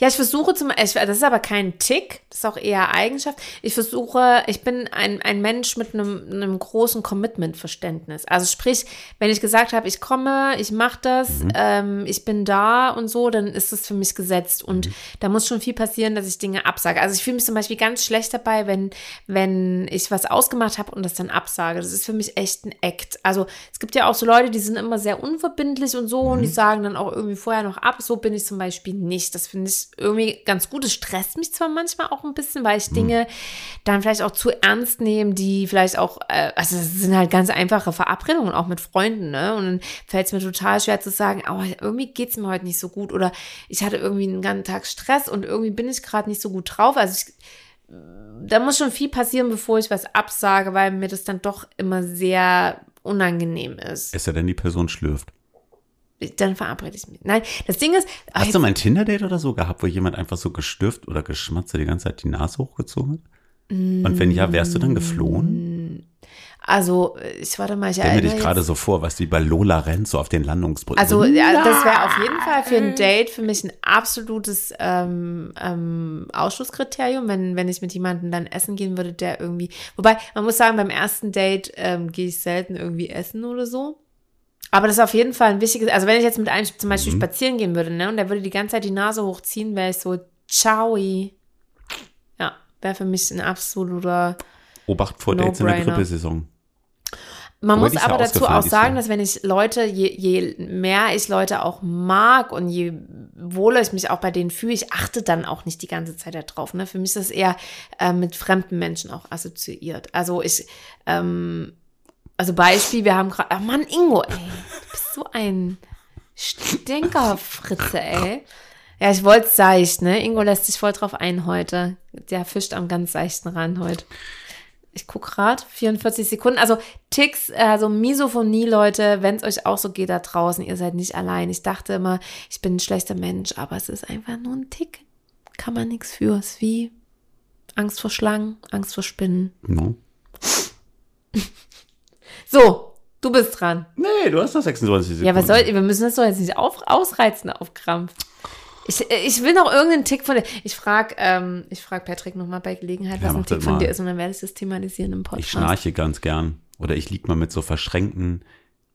Speaker 3: Ja, ich versuche zum ich, das ist aber kein Tick, das ist auch eher Eigenschaft. Ich versuche, ich bin ein, ein Mensch mit einem, einem großen Commitment-Verständnis. Also sprich, wenn ich gesagt habe, ich komme, ich mache das, ähm, ich bin da und so, dann ist das für mich gesetzt. Und da muss schon viel passieren, dass ich Dinge absage. Also ich fühle mich zum Beispiel ganz schlecht dabei, wenn, wenn ich was ausgemacht habe und das dann absage. Das ist für mich echt ein Act. Also es gibt ja auch so Leute, die sind immer sehr unverbindlich und so und die sagen dann auch irgendwie vorher noch ab. So bin ich zum Beispiel nicht. Das finde ich irgendwie ganz gut. Es stresst mich zwar manchmal auch ein bisschen, weil ich Dinge dann vielleicht auch zu ernst nehme, die vielleicht auch, äh, also das sind halt ganz einfache Verabredungen, auch mit Freunden, ne? Und dann fällt es mir total schwer zu sagen, aber irgendwie geht es mir heute nicht so gut oder ich hatte irgendwie einen ganzen Tag Stress und irgendwie bin ich gerade nicht so gut drauf. Also ich, da muss schon viel passieren, bevor ich was absage, weil mir das dann doch immer sehr unangenehm ist.
Speaker 2: Ist ja denn die Person schlürft.
Speaker 3: Dann verabrede ich mich. Nein, das Ding ist,
Speaker 2: Hast
Speaker 3: jetzt-
Speaker 2: du mal ein Tinder-Date oder so gehabt, wo jemand einfach so gestürft oder geschmatzt, die ganze Zeit die Nase hochgezogen hat? Und wenn ja, wärst du dann geflohen?
Speaker 3: also ich warte mal, ich
Speaker 2: Stell mir
Speaker 3: erinnere
Speaker 2: dich gerade so vor, was wie bei Lola rennt, so auf den Landungsbrücken.
Speaker 3: Also
Speaker 2: so,
Speaker 3: ja, das wäre auf jeden Fall für ein Date für mich ein absolutes ähm, ähm, Ausschlusskriterium, wenn, wenn ich mit jemandem dann essen gehen würde, der irgendwie. Wobei, man muss sagen, beim ersten Date ähm, gehe ich selten irgendwie essen oder so. Aber das ist auf jeden Fall ein wichtiges, also wenn ich jetzt mit einem zum Beispiel spazieren gehen würde, ne, und der würde die ganze Zeit die Nase hochziehen, wäre ich so, ciao. Ja, wäre für mich ein absoluter
Speaker 2: Obacht vor Dates in der. Grippesaison.
Speaker 3: Man muss aber dazu auch sagen, dass wenn ich Leute, je, je mehr ich Leute auch mag und je wohler ich mich auch bei denen fühle, ich achte dann auch nicht die ganze Zeit darauf. Ne? Für mich ist das eher äh, mit fremden Menschen auch assoziiert. Also ich, ähm, also Beispiel, wir haben gerade, ach Mann, Ingo, ey, du bist so ein Stinkerfritze, ey. Ja, ich wollte es seicht, ne? Ingo lässt sich voll drauf ein heute. Der fischt am ganz seichten Rand heute. Ich guck grad, 44 Sekunden. Also Ticks, also Misophonie, Leute, wenn es euch auch so geht da draußen, ihr seid nicht allein. Ich dachte immer, ich bin ein schlechter Mensch, aber es ist einfach nur ein Tick. Kann man nichts für. Es ist wie Angst vor Schlangen, Angst vor Spinnen.
Speaker 2: No.
Speaker 3: So, du bist dran.
Speaker 2: Nee, du hast noch 26 Sekunden.
Speaker 3: Ja, was soll, wir müssen das doch jetzt nicht auf, ausreizen auf Krampf. Ich, ich will noch irgendeinen Tick von dir. Ich frage ähm, ich frag Patrick nochmal bei Gelegenheit,
Speaker 2: Ja,
Speaker 3: was ein Tick von
Speaker 2: mal.
Speaker 3: dir ist und dann werde ich das thematisieren im Podcast.
Speaker 2: Ich schnarche ganz gern. Oder ich lieg mal mit so verschränkten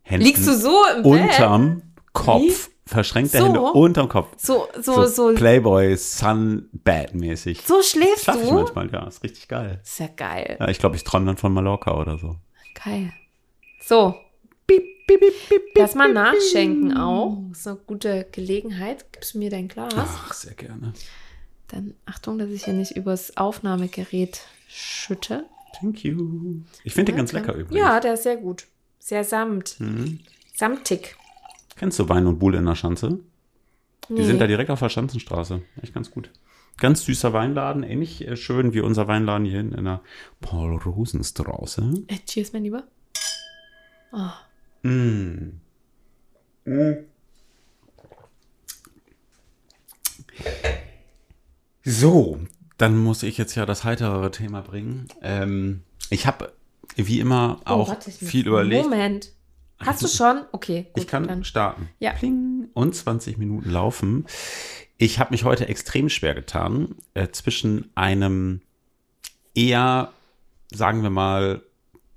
Speaker 2: Händen
Speaker 3: Liegst du so im Bett?
Speaker 2: unterm Kopf.
Speaker 3: Wie?
Speaker 2: Verschränkte
Speaker 3: So?
Speaker 2: Hände unterm Kopf.
Speaker 3: So, so, so, so,
Speaker 2: Playboy, Sunbad-mäßig.
Speaker 3: schläfst
Speaker 2: Schlaf ich
Speaker 3: du?
Speaker 2: manchmal, ja. Ist richtig geil.
Speaker 3: Ist ja geil.
Speaker 2: Ja, ich glaube, ich träume dann von Mallorca oder so.
Speaker 3: Geil. So. Lass mal nachschenken auch. Ist eine gute Gelegenheit. Gibst du mir dein Glas?
Speaker 2: Ach, sehr gerne.
Speaker 3: Dann Achtung, dass ich hier nicht übers Aufnahmegerät schütte.
Speaker 2: Thank you. Ich finde den ganz lecker übrigens.
Speaker 3: Ja, der ist sehr gut. Sehr samt.
Speaker 2: Mhm.
Speaker 3: Samtig.
Speaker 2: Kennst du Wein und Buhl in der Schanze? Die
Speaker 3: Nee.
Speaker 2: sind da direkt auf der Schanzenstraße. Echt ganz gut. Ganz süßer Weinladen, ähnlich äh, schön wie unser Weinladen hier in der Paul-Rosenstraße.
Speaker 3: Äh, cheers, mein Lieber.
Speaker 2: Mm. So, dann muss ich jetzt ja das heiterere Thema bringen. Ähm, ich habe wie immer auch
Speaker 3: Oh, warte, ich muss-
Speaker 2: viel überlegt.
Speaker 3: Moment. Hast du schon? Okay. Gut,
Speaker 2: Ich kann
Speaker 3: dann.
Speaker 2: starten.
Speaker 3: Ja.
Speaker 2: Pling. Und 20 Minuten laufen. Ich habe mich heute extrem schwer getan äh, zwischen einem eher, sagen wir mal,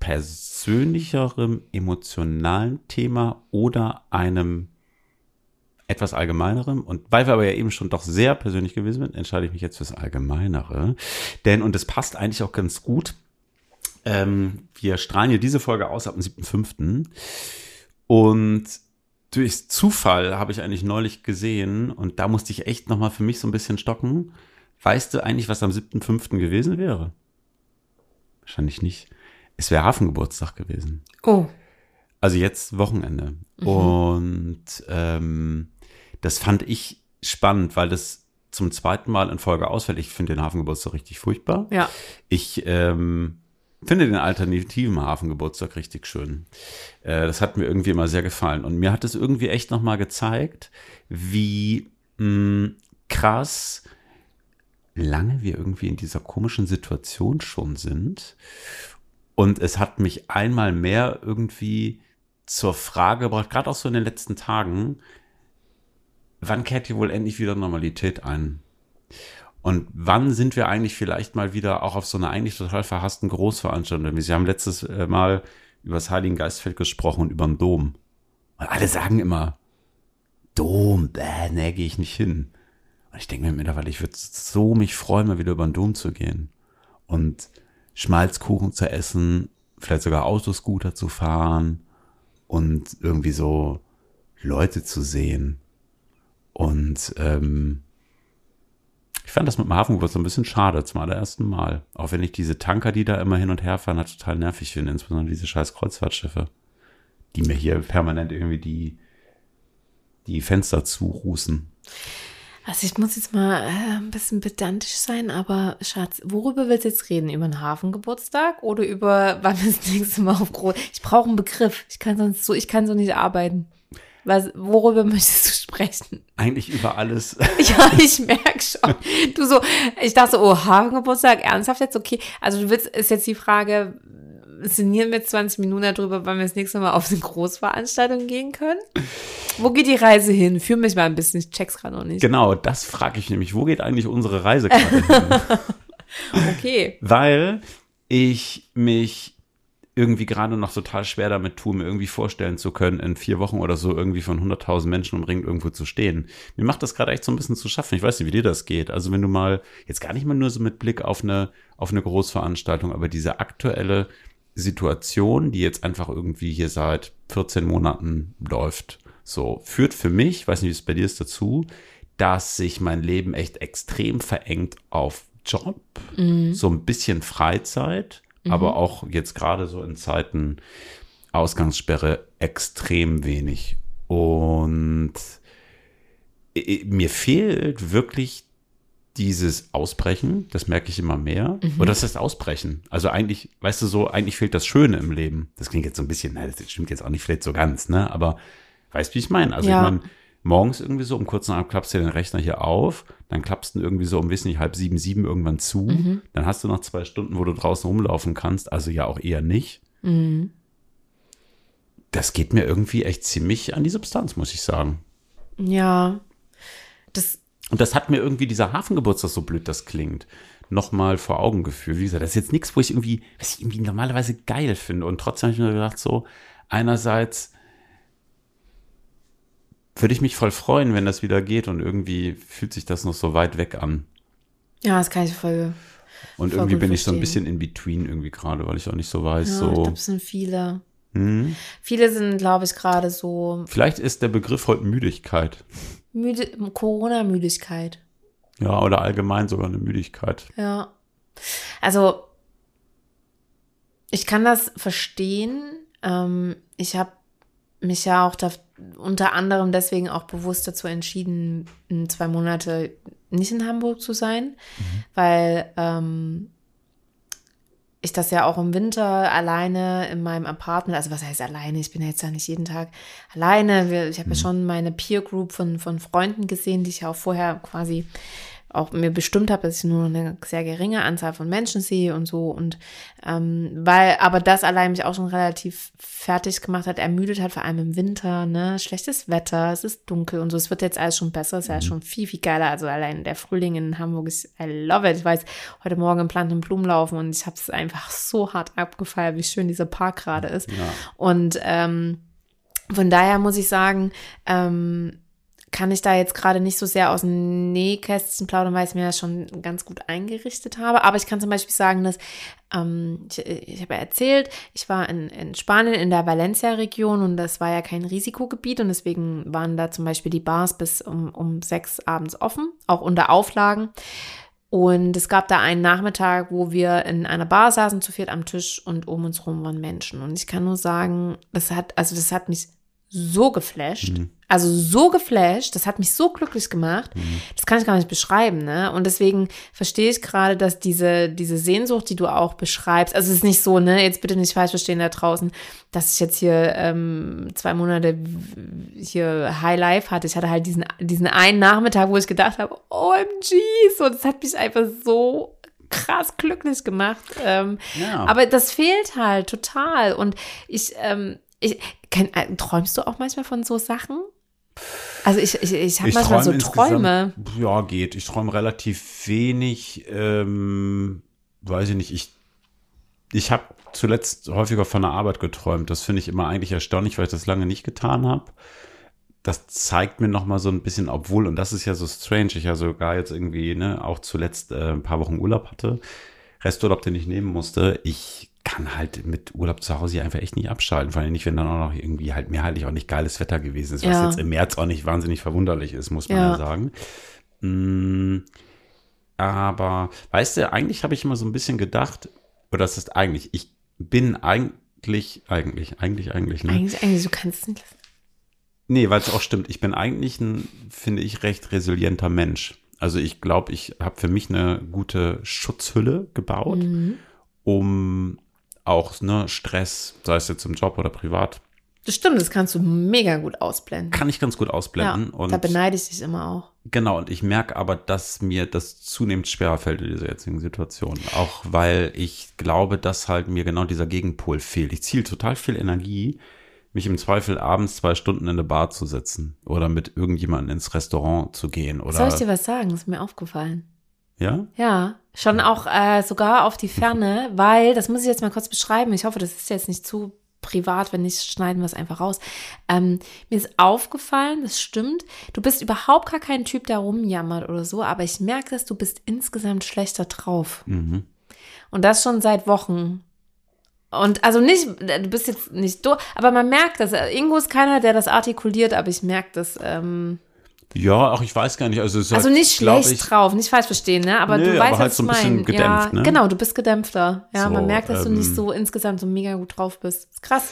Speaker 2: persönlicherem, emotionalen Thema oder einem etwas allgemeinerem. Und weil wir aber ja eben schon doch sehr persönlich gewesen sind, entscheide ich mich jetzt fürs Allgemeinere. Denn, und das passt eigentlich auch ganz gut, ähm, wir strahlen hier diese Folge aus ab dem 7.5. Und durch Zufall habe ich eigentlich neulich gesehen und da musste ich echt nochmal für mich so ein bisschen stocken. Weißt du eigentlich, was am 7.5. gewesen wäre? Wahrscheinlich nicht. Es wäre Hafengeburtstag gewesen.
Speaker 3: Oh.
Speaker 2: Also jetzt Wochenende. Und ähm, das fand ich spannend, weil das zum zweiten Mal in Folge ausfällt. Ich finde den Hafengeburtstag richtig furchtbar.
Speaker 3: Ja.
Speaker 2: Ich ähm, finde den alternativen Hafengeburtstag richtig schön. Äh, das hat mir irgendwie immer sehr gefallen. Und mir hat es irgendwie echt nochmal gezeigt, wie mh, krass lange wir irgendwie in dieser komischen Situation schon sind. Und es hat mich einmal mehr irgendwie zur Frage gebracht, gerade auch so in den letzten Tagen, wann kehrt hier wohl endlich wieder Normalität ein? Und wann sind wir eigentlich vielleicht mal wieder auch auf so einer eigentlich total verhassten Großveranstaltung? Sie haben letztes äh, Mal über das Heiligen Geistfeld gesprochen und über den Dom. Und alle sagen immer, Dom, bäh, nee, gehe ich nicht hin. Und ich denke mir mittlerweile, ich würde so mich freuen, mal wieder über den Dom zu gehen. Und Schmalzkuchen zu essen, vielleicht sogar Autoscooter zu fahren und irgendwie so Leute zu sehen. Und ähm, ich fand das mit dem Hafengeburtstag ein bisschen schade, zum allerersten Mal. Auch wenn ich diese Tanker, die da immer hin und her fahren, halt total nervig finde, insbesondere diese scheiß Kreuzfahrtschiffe, die mir hier permanent irgendwie die, die Fenster zurußen.
Speaker 3: Also ich muss jetzt mal äh, ein bisschen pedantisch sein, aber Schatz, worüber willst du jetzt reden? Über einen Hafengeburtstag oder über wann das nächste Mal auf Groß? Ich brauche einen Begriff. Ich kann sonst so, ich kann so nicht arbeiten. Was, worüber möchtest du sprechen?
Speaker 2: Eigentlich über alles.
Speaker 3: Ja, ich merke schon. Du so, ich dachte, oh, Hafengeburtstag, ernsthaft jetzt? Okay. Also du willst, ist jetzt die Frage, sinnieren wir 20 Minuten darüber, wann wir das nächste Mal auf eine Großveranstaltung gehen können? Wo geht die Reise hin? Führ mich mal ein bisschen, ich check's gerade noch nicht.
Speaker 2: Genau, das frage ich nämlich. Wo geht eigentlich unsere Reise gerade hin?
Speaker 3: Okay.
Speaker 2: Weil ich mich irgendwie gerade noch total schwer damit tue, mir irgendwie vorstellen zu können, in vier Wochen oder so irgendwie von 100.000 Menschen umringt irgendwo zu stehen. Mir macht das gerade echt so ein bisschen zu schaffen. Ich weiß nicht, wie dir das geht. Also wenn du mal, jetzt gar nicht mal nur so mit Blick auf eine, auf eine Großveranstaltung, aber diese aktuelle Situation, die jetzt einfach irgendwie hier seit 14 Monaten läuft, so führt für mich, weiß nicht, wie es bei dir ist, dazu, dass sich mein Leben echt extrem verengt auf Job, so ein bisschen Freizeit, aber auch jetzt gerade so in Zeiten Ausgangssperre extrem wenig. Und äh, mir fehlt wirklich dieses Ausbrechen, das merke ich immer mehr. Oder das heißt Ausbrechen. Also eigentlich, weißt du so, eigentlich fehlt das Schöne im Leben. Das klingt jetzt so ein bisschen, na, das stimmt jetzt auch nicht vielleicht so ganz, ne? Aber weißt, wie ich meine? Also
Speaker 3: Ja.
Speaker 2: ich meine, morgens irgendwie so um kurz nach klappst du den Rechner hier auf, dann klappst du irgendwie so um, wissen nicht, halb sieben, sieben irgendwann zu. Dann hast du noch zwei Stunden, wo du draußen rumlaufen kannst, also ja auch eher nicht. Das geht mir irgendwie echt ziemlich an die Substanz, muss ich sagen.
Speaker 3: Ja.
Speaker 2: Und das hat mir irgendwie dieser Hafengeburtstag, so blöd das klingt, nochmal vor Augen geführt. Wie gesagt, das ist jetzt nichts, wo ich irgendwie, was ich irgendwie normalerweise geil finde. Und trotzdem habe ich mir gedacht, so, einerseits würde ich mich voll freuen, wenn das wieder geht und irgendwie fühlt sich das noch so weit weg an.
Speaker 3: ja, das kann ich voll.
Speaker 2: Und
Speaker 3: Voll
Speaker 2: irgendwie bin ich so ein
Speaker 3: verstehen.
Speaker 2: bisschen in between irgendwie gerade, weil ich auch nicht so weiß,
Speaker 3: Ja, ich
Speaker 2: so.
Speaker 3: glaube, es sind viele.
Speaker 2: Hm?
Speaker 3: Viele sind, glaube ich, gerade so
Speaker 2: Vielleicht ist der Begriff heute Müdigkeit.
Speaker 3: Müde, Corona-Müdigkeit.
Speaker 2: Ja, oder allgemein sogar eine Müdigkeit.
Speaker 3: Ja. Also, ich kann das verstehen, Ähm, ich habe mich ja auch da, unter anderem deswegen auch bewusst dazu entschieden, zwei Monate nicht in Hamburg zu sein, weil ähm, ich das ja auch im Winter alleine in meinem Apartment, also was heißt alleine, ich bin ja jetzt ja nicht jeden Tag alleine. Ich habe ja schon meine Peer Group von, von Freunden gesehen, die ich ja auch vorher quasi auch mir bestimmt habe, dass ich nur eine sehr geringe Anzahl von Menschen sehe und so. Und ähm, weil aber das allein mich auch schon relativ fertig gemacht hat, ermüdet hat, vor allem im Winter, ne, schlechtes Wetter, es ist dunkel und so, es wird jetzt alles schon besser, es ist ja schon viel, viel geiler, also allein der Frühling in Hamburg ist, I love it, ich weiß, heute Morgen im Planten Blumen laufen und ich habe es einfach so hart abgefeiert, wie schön dieser Park gerade ist. Und ähm, von daher muss ich sagen, ähm, kann ich da jetzt gerade nicht so sehr aus dem Nähkästchen plaudern, weil ich mir das schon ganz gut eingerichtet habe. Aber ich kann zum Beispiel sagen, dass ähm, ich, ich habe ja erzählt, ich war in, in Spanien in der Valencia-Region und das war ja kein Risikogebiet und deswegen waren da zum Beispiel die Bars bis um, um sechs abends offen, auch unter Auflagen. Und es gab da einen Nachmittag, wo wir in einer Bar saßen, zu viert am Tisch und um uns rum waren Menschen. Und ich kann nur sagen, das hat, also das hat mich so geflasht. Also so geflasht, das hat mich so glücklich gemacht. Das kann ich gar nicht beschreiben, ne? Und deswegen verstehe ich gerade, dass diese, diese Sehnsucht, die du auch beschreibst, also es ist nicht so, ne, jetzt bitte nicht falsch verstehen da draußen, dass ich jetzt hier ähm, zwei Monate hier High Life hatte. Ich hatte halt diesen, diesen einen Nachmittag, wo ich gedacht habe, OMG, so, das hat mich einfach so krass glücklich gemacht. Ähm,
Speaker 2: Ja.
Speaker 3: Aber das fehlt halt total. Und ich, ähm, ich kenn, äh, träumst du auch manchmal von so Sachen? Also ich, ich, ich habe manchmal so
Speaker 2: träume Ja, geht. Ich träume relativ wenig. Ähm, weiß ich nicht. Ich, ich habe zuletzt häufiger von der Arbeit geträumt. Das finde ich immer eigentlich erstaunlich, weil ich das lange nicht getan habe. Das zeigt mir noch mal so ein bisschen, obwohl, und das ist ja so strange, ich ja sogar jetzt irgendwie, ne, auch zuletzt äh, ein paar Wochen Urlaub hatte, Resturlaub, den ich nehmen musste. Ich kann halt mit Urlaub zu Hause hier einfach echt nicht abschalten, vor allem nicht, wenn dann auch noch irgendwie halt mehrheitlich auch nicht geiles Wetter gewesen ist, was
Speaker 3: Ja.
Speaker 2: jetzt im März auch nicht wahnsinnig verwunderlich ist, muss man
Speaker 3: Ja.
Speaker 2: ja, sagen. Mm, aber weißt du, eigentlich habe ich immer so ein bisschen gedacht, oder das ist eigentlich, ich bin eigentlich, eigentlich, eigentlich, eigentlich, ne?
Speaker 3: Eigentlich, eigentlich, du kannst es nicht lassen.
Speaker 2: Nee, weil es auch stimmt. Ich bin eigentlich ein, finde ich, recht resilienter Mensch. Also ich glaube, ich habe für mich eine gute Schutzhülle gebaut,
Speaker 3: Mhm.
Speaker 2: um auch ne, Stress, sei es jetzt im Job oder privat,
Speaker 3: Das stimmt, das kannst du mega gut ausblenden.
Speaker 2: kann ich ganz gut
Speaker 3: Ja,
Speaker 2: ausblenden. und
Speaker 3: da beneide ich dich immer auch.
Speaker 2: Genau, und ich merke aber, dass mir das zunehmend schwerer fällt in dieser jetzigen Situation. Auch weil ich glaube, dass halt mir genau dieser Gegenpol fehlt. Ich ziele total viel Energie, mich im Zweifel abends zwei Stunden in eine Bar zu setzen oder mit irgendjemandem ins Restaurant zu gehen oder
Speaker 3: Soll ich dir was sagen? Das ist mir aufgefallen.
Speaker 2: Ja.
Speaker 3: Ja, schon auch äh, sogar auf die Ferne, weil, das muss ich jetzt mal kurz beschreiben. Ich hoffe, das ist jetzt nicht zu privat, wenn nicht, schneiden wir es einfach raus. Ähm, mir ist aufgefallen, das stimmt, du bist überhaupt gar kein Typ, der rumjammert oder so, aber ich merke, dass du bist insgesamt schlechter drauf.
Speaker 2: Mhm.
Speaker 3: Und das schon seit Wochen. Und also nicht, du bist jetzt nicht doof, aber man merkt das. Ingo ist keiner, der das artikuliert, aber ich merke das. Ähm,
Speaker 2: Ja, auch ich weiß gar nicht. Also,
Speaker 3: also
Speaker 2: halt,
Speaker 3: nicht schlecht
Speaker 2: ich,
Speaker 3: drauf, nicht falsch verstehen, ne? Aber
Speaker 2: Nö,
Speaker 3: du
Speaker 2: aber
Speaker 3: weißt,
Speaker 2: halt
Speaker 3: was
Speaker 2: so ein
Speaker 3: ich
Speaker 2: bisschen
Speaker 3: meine.
Speaker 2: gedämpft,
Speaker 3: ja,
Speaker 2: ne?
Speaker 3: Genau, du bist gedämpfter. Ja,
Speaker 2: So,
Speaker 3: man merkt, dass du
Speaker 2: ähm,
Speaker 3: nicht so insgesamt so mega gut drauf bist. Ist krass.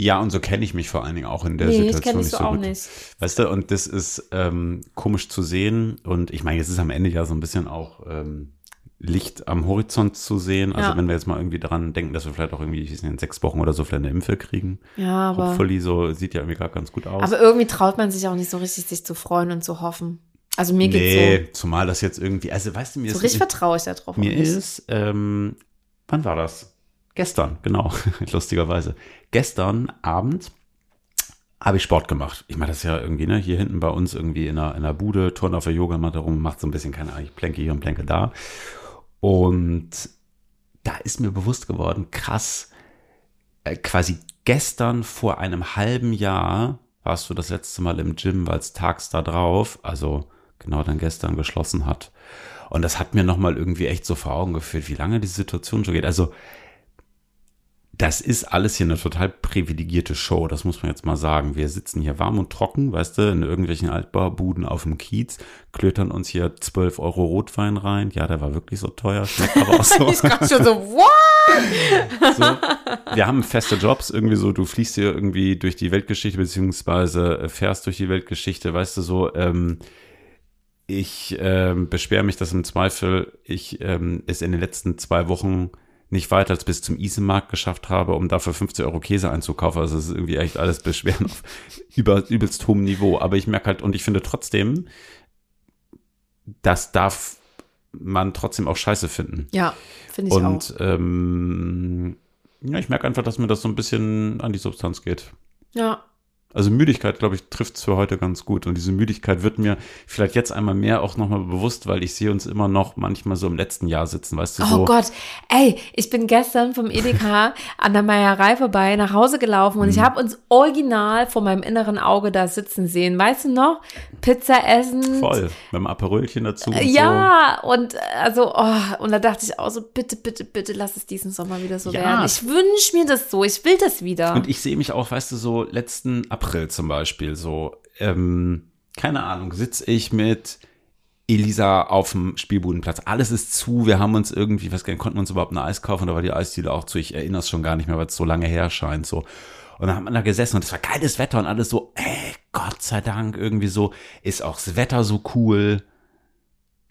Speaker 2: Ja, und so kenne ich mich vor allen Dingen auch in der
Speaker 3: Nee, ich
Speaker 2: Situation
Speaker 3: dich
Speaker 2: nicht
Speaker 3: so
Speaker 2: so
Speaker 3: auch
Speaker 2: gut.
Speaker 3: nicht.
Speaker 2: Weißt du, und das ist ähm, komisch zu sehen. Und ich meine, jetzt ist am Ende ja so ein bisschen auch ähm, Licht am Horizont zu sehen. Also
Speaker 3: Ja.
Speaker 2: wenn wir jetzt mal irgendwie daran denken, dass wir vielleicht auch irgendwie ich weiß in sechs Wochen oder so vielleicht eine Impfe kriegen.
Speaker 3: Ja, aber,
Speaker 2: Hopefully, so sieht ja irgendwie gerade ganz gut aus.
Speaker 3: aber irgendwie traut man sich auch nicht so richtig, sich zu freuen und zu hoffen. Also mir geht's
Speaker 2: nee, zumal das jetzt irgendwie, also weißt du, mir
Speaker 3: so. So
Speaker 2: ist,
Speaker 3: richtig vertraue ich da drauf.
Speaker 2: mir ist, ähm, wann war das? Gestern, genau, lustigerweise. Gestern Abend habe ich Sport gemacht. Ich mache das ja irgendwie, ne, hier hinten bei uns irgendwie in einer, in einer Bude, turn auf der Yogamatte rum, macht so ein bisschen, keine Ahnung, ich plänke hier und plänke da. Und da ist mir bewusst geworden, krass, äh, quasi gestern vor einem halben Jahr warst du das letzte Mal im Gym, weil es tags da drauf, also genau dann gestern geschlossen hat. Und das hat mir nochmal irgendwie echt so vor Augen geführt, wie lange die Situation schon geht. Also, das ist alles hier eine total privilegierte Show, das muss man jetzt mal sagen. Wir sitzen hier warm und trocken, weißt du, in irgendwelchen Altbaubuden auf dem Kiez, klötern uns hier 12 Euro Rotwein rein. Ja, der war wirklich so teuer, schmeckt aber auch so.
Speaker 3: Ich gerade schon so, what?
Speaker 2: so, wir haben feste Jobs, irgendwie so, du fliegst hier irgendwie durch die Weltgeschichte, beziehungsweise fährst durch die Weltgeschichte, weißt du so, ähm, ich ähm, beschwere mich, dass im Zweifel ich ähm, es in den letzten zwei Wochen nicht weiter als bis zum Isenmarkt geschafft habe, um dafür 50 Euro Käse einzukaufen. Also es ist irgendwie echt alles Beschweren auf über, übelst hohem Niveau. Aber ich merke halt, und ich finde trotzdem, das darf man trotzdem auch scheiße finden.
Speaker 3: Ja, finde ich
Speaker 2: Und
Speaker 3: auch.
Speaker 2: ähm, ja, ich merke einfach, dass mir das so ein bisschen an die Substanz geht.
Speaker 3: Ja,
Speaker 2: Also Müdigkeit, glaube ich, trifft es für heute ganz gut. Und diese Müdigkeit wird mir vielleicht jetzt einmal mehr auch nochmal bewusst, weil ich sehe uns immer noch manchmal so im letzten Jahr sitzen, weißt du,
Speaker 3: Oh
Speaker 2: so.
Speaker 3: Gott, ey, ich bin gestern vom Edeka an der Meierei vorbei nach Hause gelaufen und ich habe uns original vor meinem inneren Auge da sitzen sehen. Weißt du noch? Pizza essen.
Speaker 2: Voll, mit einem Aperölchen dazu. Und
Speaker 3: Ja, und äh, also, oh, und da dachte ich auch so, bitte, bitte, bitte, lass es diesen Sommer wieder so
Speaker 2: Ja.
Speaker 3: werden. Ich wünsche mir das so, ich will das wieder.
Speaker 2: So. Und ich sehe mich auch, weißt du, so letzten April zum Beispiel, so, ähm, keine Ahnung, sitze ich mit Elisa auf dem Spielbudenplatz. Alles ist zu, wir haben uns irgendwie, was konnten wir uns überhaupt ein Eis kaufen, da war die Eisdiele auch zu, ich erinnere es schon gar nicht mehr, weil es so lange her scheint, so. Und dann hat man da gesessen und es war geiles Wetter und alles so, ey, Gott sei Dank, irgendwie so, ist auch das Wetter so cool.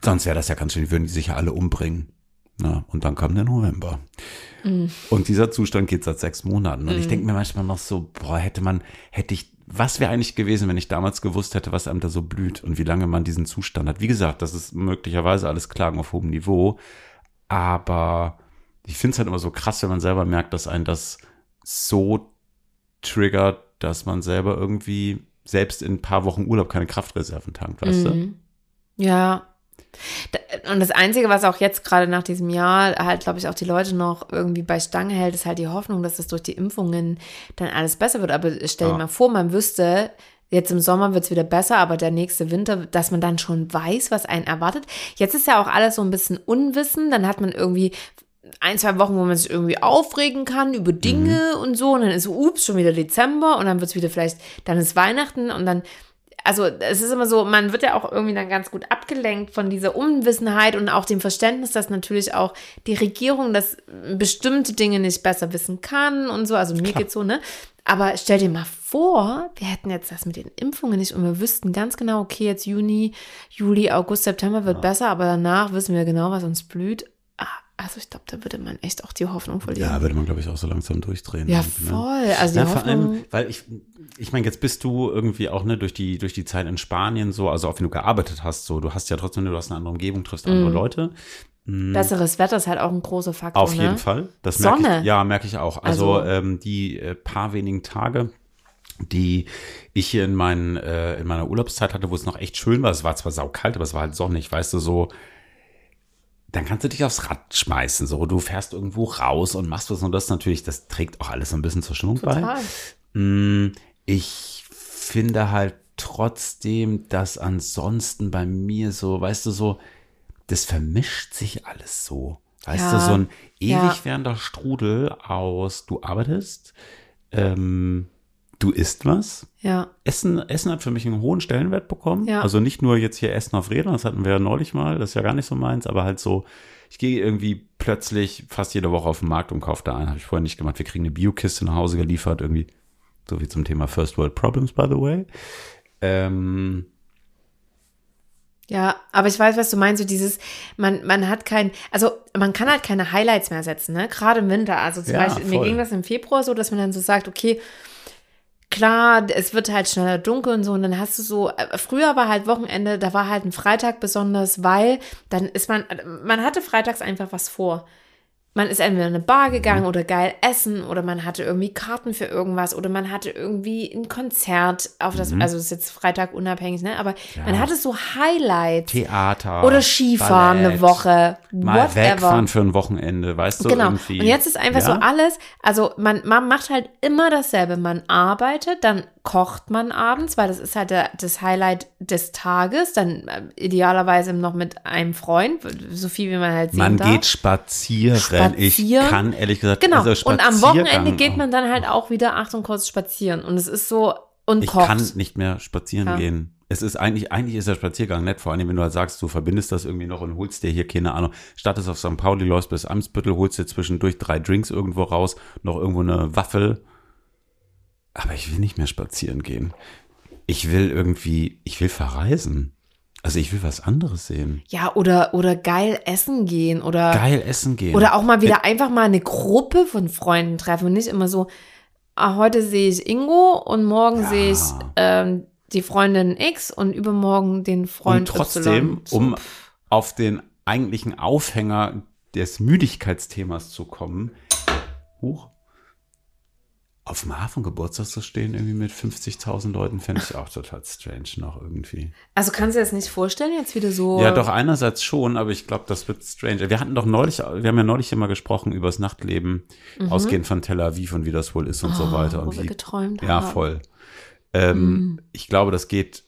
Speaker 2: Sonst wäre das ja ganz schön, die würden die sich ja alle umbringen. Na, und dann kam der November. Und dieser Zustand geht seit sechs Monaten. Und ich denke mir manchmal noch so, boah, hätte man, hätte ich, was wäre eigentlich gewesen, wenn ich damals gewusst hätte, was einem da so blüht und wie lange man diesen Zustand hat. Wie gesagt, das ist möglicherweise alles Klagen auf hohem Niveau. Aber ich finde es halt immer so krass, wenn man selber merkt, dass ein das so triggert, dass man selber irgendwie selbst in ein paar Wochen Urlaub keine Kraftreserven tankt, weißt du?
Speaker 3: Mhm. Ja. Und das Einzige, was auch jetzt gerade nach diesem Jahr halt, glaube ich, auch die Leute noch irgendwie bei Stange hält, ist halt die Hoffnung, dass das durch die Impfungen dann alles besser wird. Aber stell dir
Speaker 2: Ja.
Speaker 3: mal vor, man wüsste, jetzt im Sommer wird es wieder besser, aber der nächste Winter, dass man dann schon weiß, was einen erwartet. Jetzt ist ja auch alles so ein bisschen Unwissen. Dann hat man irgendwie ein, zwei Wochen, wo man sich irgendwie aufregen kann über Dinge und so. Und dann ist ups, schon wieder Dezember und dann wird es wieder vielleicht, dann ist Weihnachten und dann, also es ist immer so, man wird ja auch irgendwie dann ganz gut abgelenkt von dieser Unwissenheit und auch dem Verständnis, dass natürlich auch die Regierung das bestimmte Dinge nicht besser wissen kann und so. Also mir geht's so, ne? Aber stell dir mal vor, wir hätten jetzt das mit den Impfungen nicht und wir wüssten ganz genau, okay, jetzt Juni, Juli, August, September wird besser, aber danach wissen wir genau, was uns blüht. Ah, also ich glaube, da würde man echt auch die Hoffnung verlieren.
Speaker 2: Ja, würde man, glaube ich, auch so langsam durchdrehen.
Speaker 3: Ja,
Speaker 2: ne?
Speaker 3: voll. Also die
Speaker 2: Ja, vor
Speaker 3: Hoffnung.
Speaker 2: allem, weil ich, ich meine, jetzt bist du irgendwie auch ne durch die durch die Zeit in Spanien so, also auch wenn du gearbeitet hast, so, du hast ja trotzdem, du hast eine andere Umgebung, triffst andere Leute.
Speaker 3: besseres Wetter ist halt auch ein großer Faktor.
Speaker 2: Auf jeden
Speaker 3: ne?
Speaker 2: Fall. Das
Speaker 3: Sonne.
Speaker 2: ich. Ja, merke ich auch. Also,
Speaker 3: Also-
Speaker 2: ähm, die äh, paar wenigen Tage, die ich hier in, meinen, äh, in meiner Urlaubszeit hatte, wo es noch echt schön war. Es war zwar saukalt, aber es war halt sonnig, weißt du, so. Dann kannst du dich aufs Rad schmeißen, so. Du fährst irgendwo raus und machst was und das natürlich, das trägt auch alles so ein bisschen zur Stimmung bei.
Speaker 3: Total.
Speaker 2: Mm, Ich finde halt trotzdem, dass ansonsten bei mir so, weißt du, so, das vermischt sich alles so. Weißt
Speaker 3: Ja.
Speaker 2: du, so ein ewig
Speaker 3: Ja.
Speaker 2: währender Strudel aus, du arbeitest, ähm, du isst was.
Speaker 3: Ja.
Speaker 2: Essen, Essen hat für mich einen hohen Stellenwert bekommen.
Speaker 3: Ja.
Speaker 2: Also nicht nur jetzt hier Essen auf Rädern, das hatten wir ja neulich mal, das ist ja gar nicht so meins, aber halt so, ich gehe irgendwie plötzlich fast jede Woche auf den Markt und kaufe da ein. Habe ich vorher nicht gemacht. Wir kriegen eine Biokiste nach Hause geliefert, irgendwie. So wie zum Thema First World Problems, by the way. Ähm,
Speaker 3: Ja, aber ich weiß, was du meinst, so dieses, man, man hat kein, also man kann halt keine Highlights mehr setzen, ne? Gerade im Winter. Also zum
Speaker 2: Ja,
Speaker 3: Beispiel, mir
Speaker 2: voll.
Speaker 3: ging das im Februar so, dass man dann so sagt, okay, klar, es wird halt schneller dunkel und so, und dann hast du so, äh, früher war halt Wochenende, da war halt ein Freitag besonders, weil dann ist man, man hatte freitags einfach was vor. Man ist entweder in eine Bar gegangen
Speaker 2: Mhm.
Speaker 3: oder geil essen oder man hatte irgendwie Karten für irgendwas oder man hatte irgendwie ein Konzert auf das, also das ist jetzt Freitag unabhängig, ne? Aber man
Speaker 2: Mhm. Ja.
Speaker 3: hatte so Highlights.
Speaker 2: Theater.
Speaker 3: Oder Skifahren eine
Speaker 2: Ballett,
Speaker 3: Woche.
Speaker 2: Mal
Speaker 3: whatever.
Speaker 2: wegfahren für ein Wochenende, weißt du?
Speaker 3: Genau.
Speaker 2: Irgendwie.
Speaker 3: Und jetzt ist einfach
Speaker 2: Ja?
Speaker 3: so alles, also man, man macht halt immer dasselbe. Man arbeitet, dann kocht man abends, weil das ist halt der, das Highlight des Tages. Dann äh, idealerweise noch mit einem Freund, so viel wie man halt sehen
Speaker 2: Man
Speaker 3: darf.
Speaker 2: geht spazieren. Ich
Speaker 3: Spazieren.
Speaker 2: kann ehrlich gesagt,
Speaker 3: Genau.
Speaker 2: also
Speaker 3: und am Wochenende geht man dann halt auch wieder, Achtung, kurz spazieren. Und es ist so, und
Speaker 2: Ich
Speaker 3: kocht.
Speaker 2: kann nicht mehr spazieren
Speaker 3: Ja.
Speaker 2: gehen. Es ist eigentlich, eigentlich ist der Spaziergang nett, vor allem wenn du halt sagst, du verbindest das irgendwie noch und holst dir hier keine Ahnung, startest auf St. Pauli, läufst bis Amtsbüttel, holst dir zwischendurch drei Drinks irgendwo raus, noch irgendwo eine Waffel. Aber ich will nicht mehr spazieren gehen. Ich will irgendwie, ich will verreisen. Also ich will was anderes sehen.
Speaker 3: Ja, oder, oder geil essen gehen oder.
Speaker 2: Geil essen gehen.
Speaker 3: Oder auch mal wieder einfach mal eine Gruppe von Freunden treffen und nicht immer so, ah, heute sehe ich Ingo und morgen
Speaker 2: Ja.
Speaker 3: sehe ich ähm, die Freundin X und übermorgen den Freund
Speaker 2: und trotzdem,
Speaker 3: Y.
Speaker 2: Um auf den eigentlichen Aufhänger des Müdigkeitsthemas zu kommen, hoch, auf dem Hafengeburtstag zu stehen, irgendwie mit 50.000 Leuten, fände ich auch total strange noch irgendwie.
Speaker 3: Also kannst du dir das nicht vorstellen, jetzt wieder so.
Speaker 2: Ja, doch einerseits schon, aber ich glaube, das wird strange. Wir hatten doch neulich, wir haben ja neulich immer gesprochen über das Nachtleben, ausgehend von Tel Aviv und wie das wohl ist und so weiter.
Speaker 3: Mhm. Oh, wo
Speaker 2: Und
Speaker 3: wir
Speaker 2: wie,
Speaker 3: geträumt
Speaker 2: ja,
Speaker 3: haben.
Speaker 2: voll. Ähm,
Speaker 3: Mhm.
Speaker 2: Ich glaube, das geht,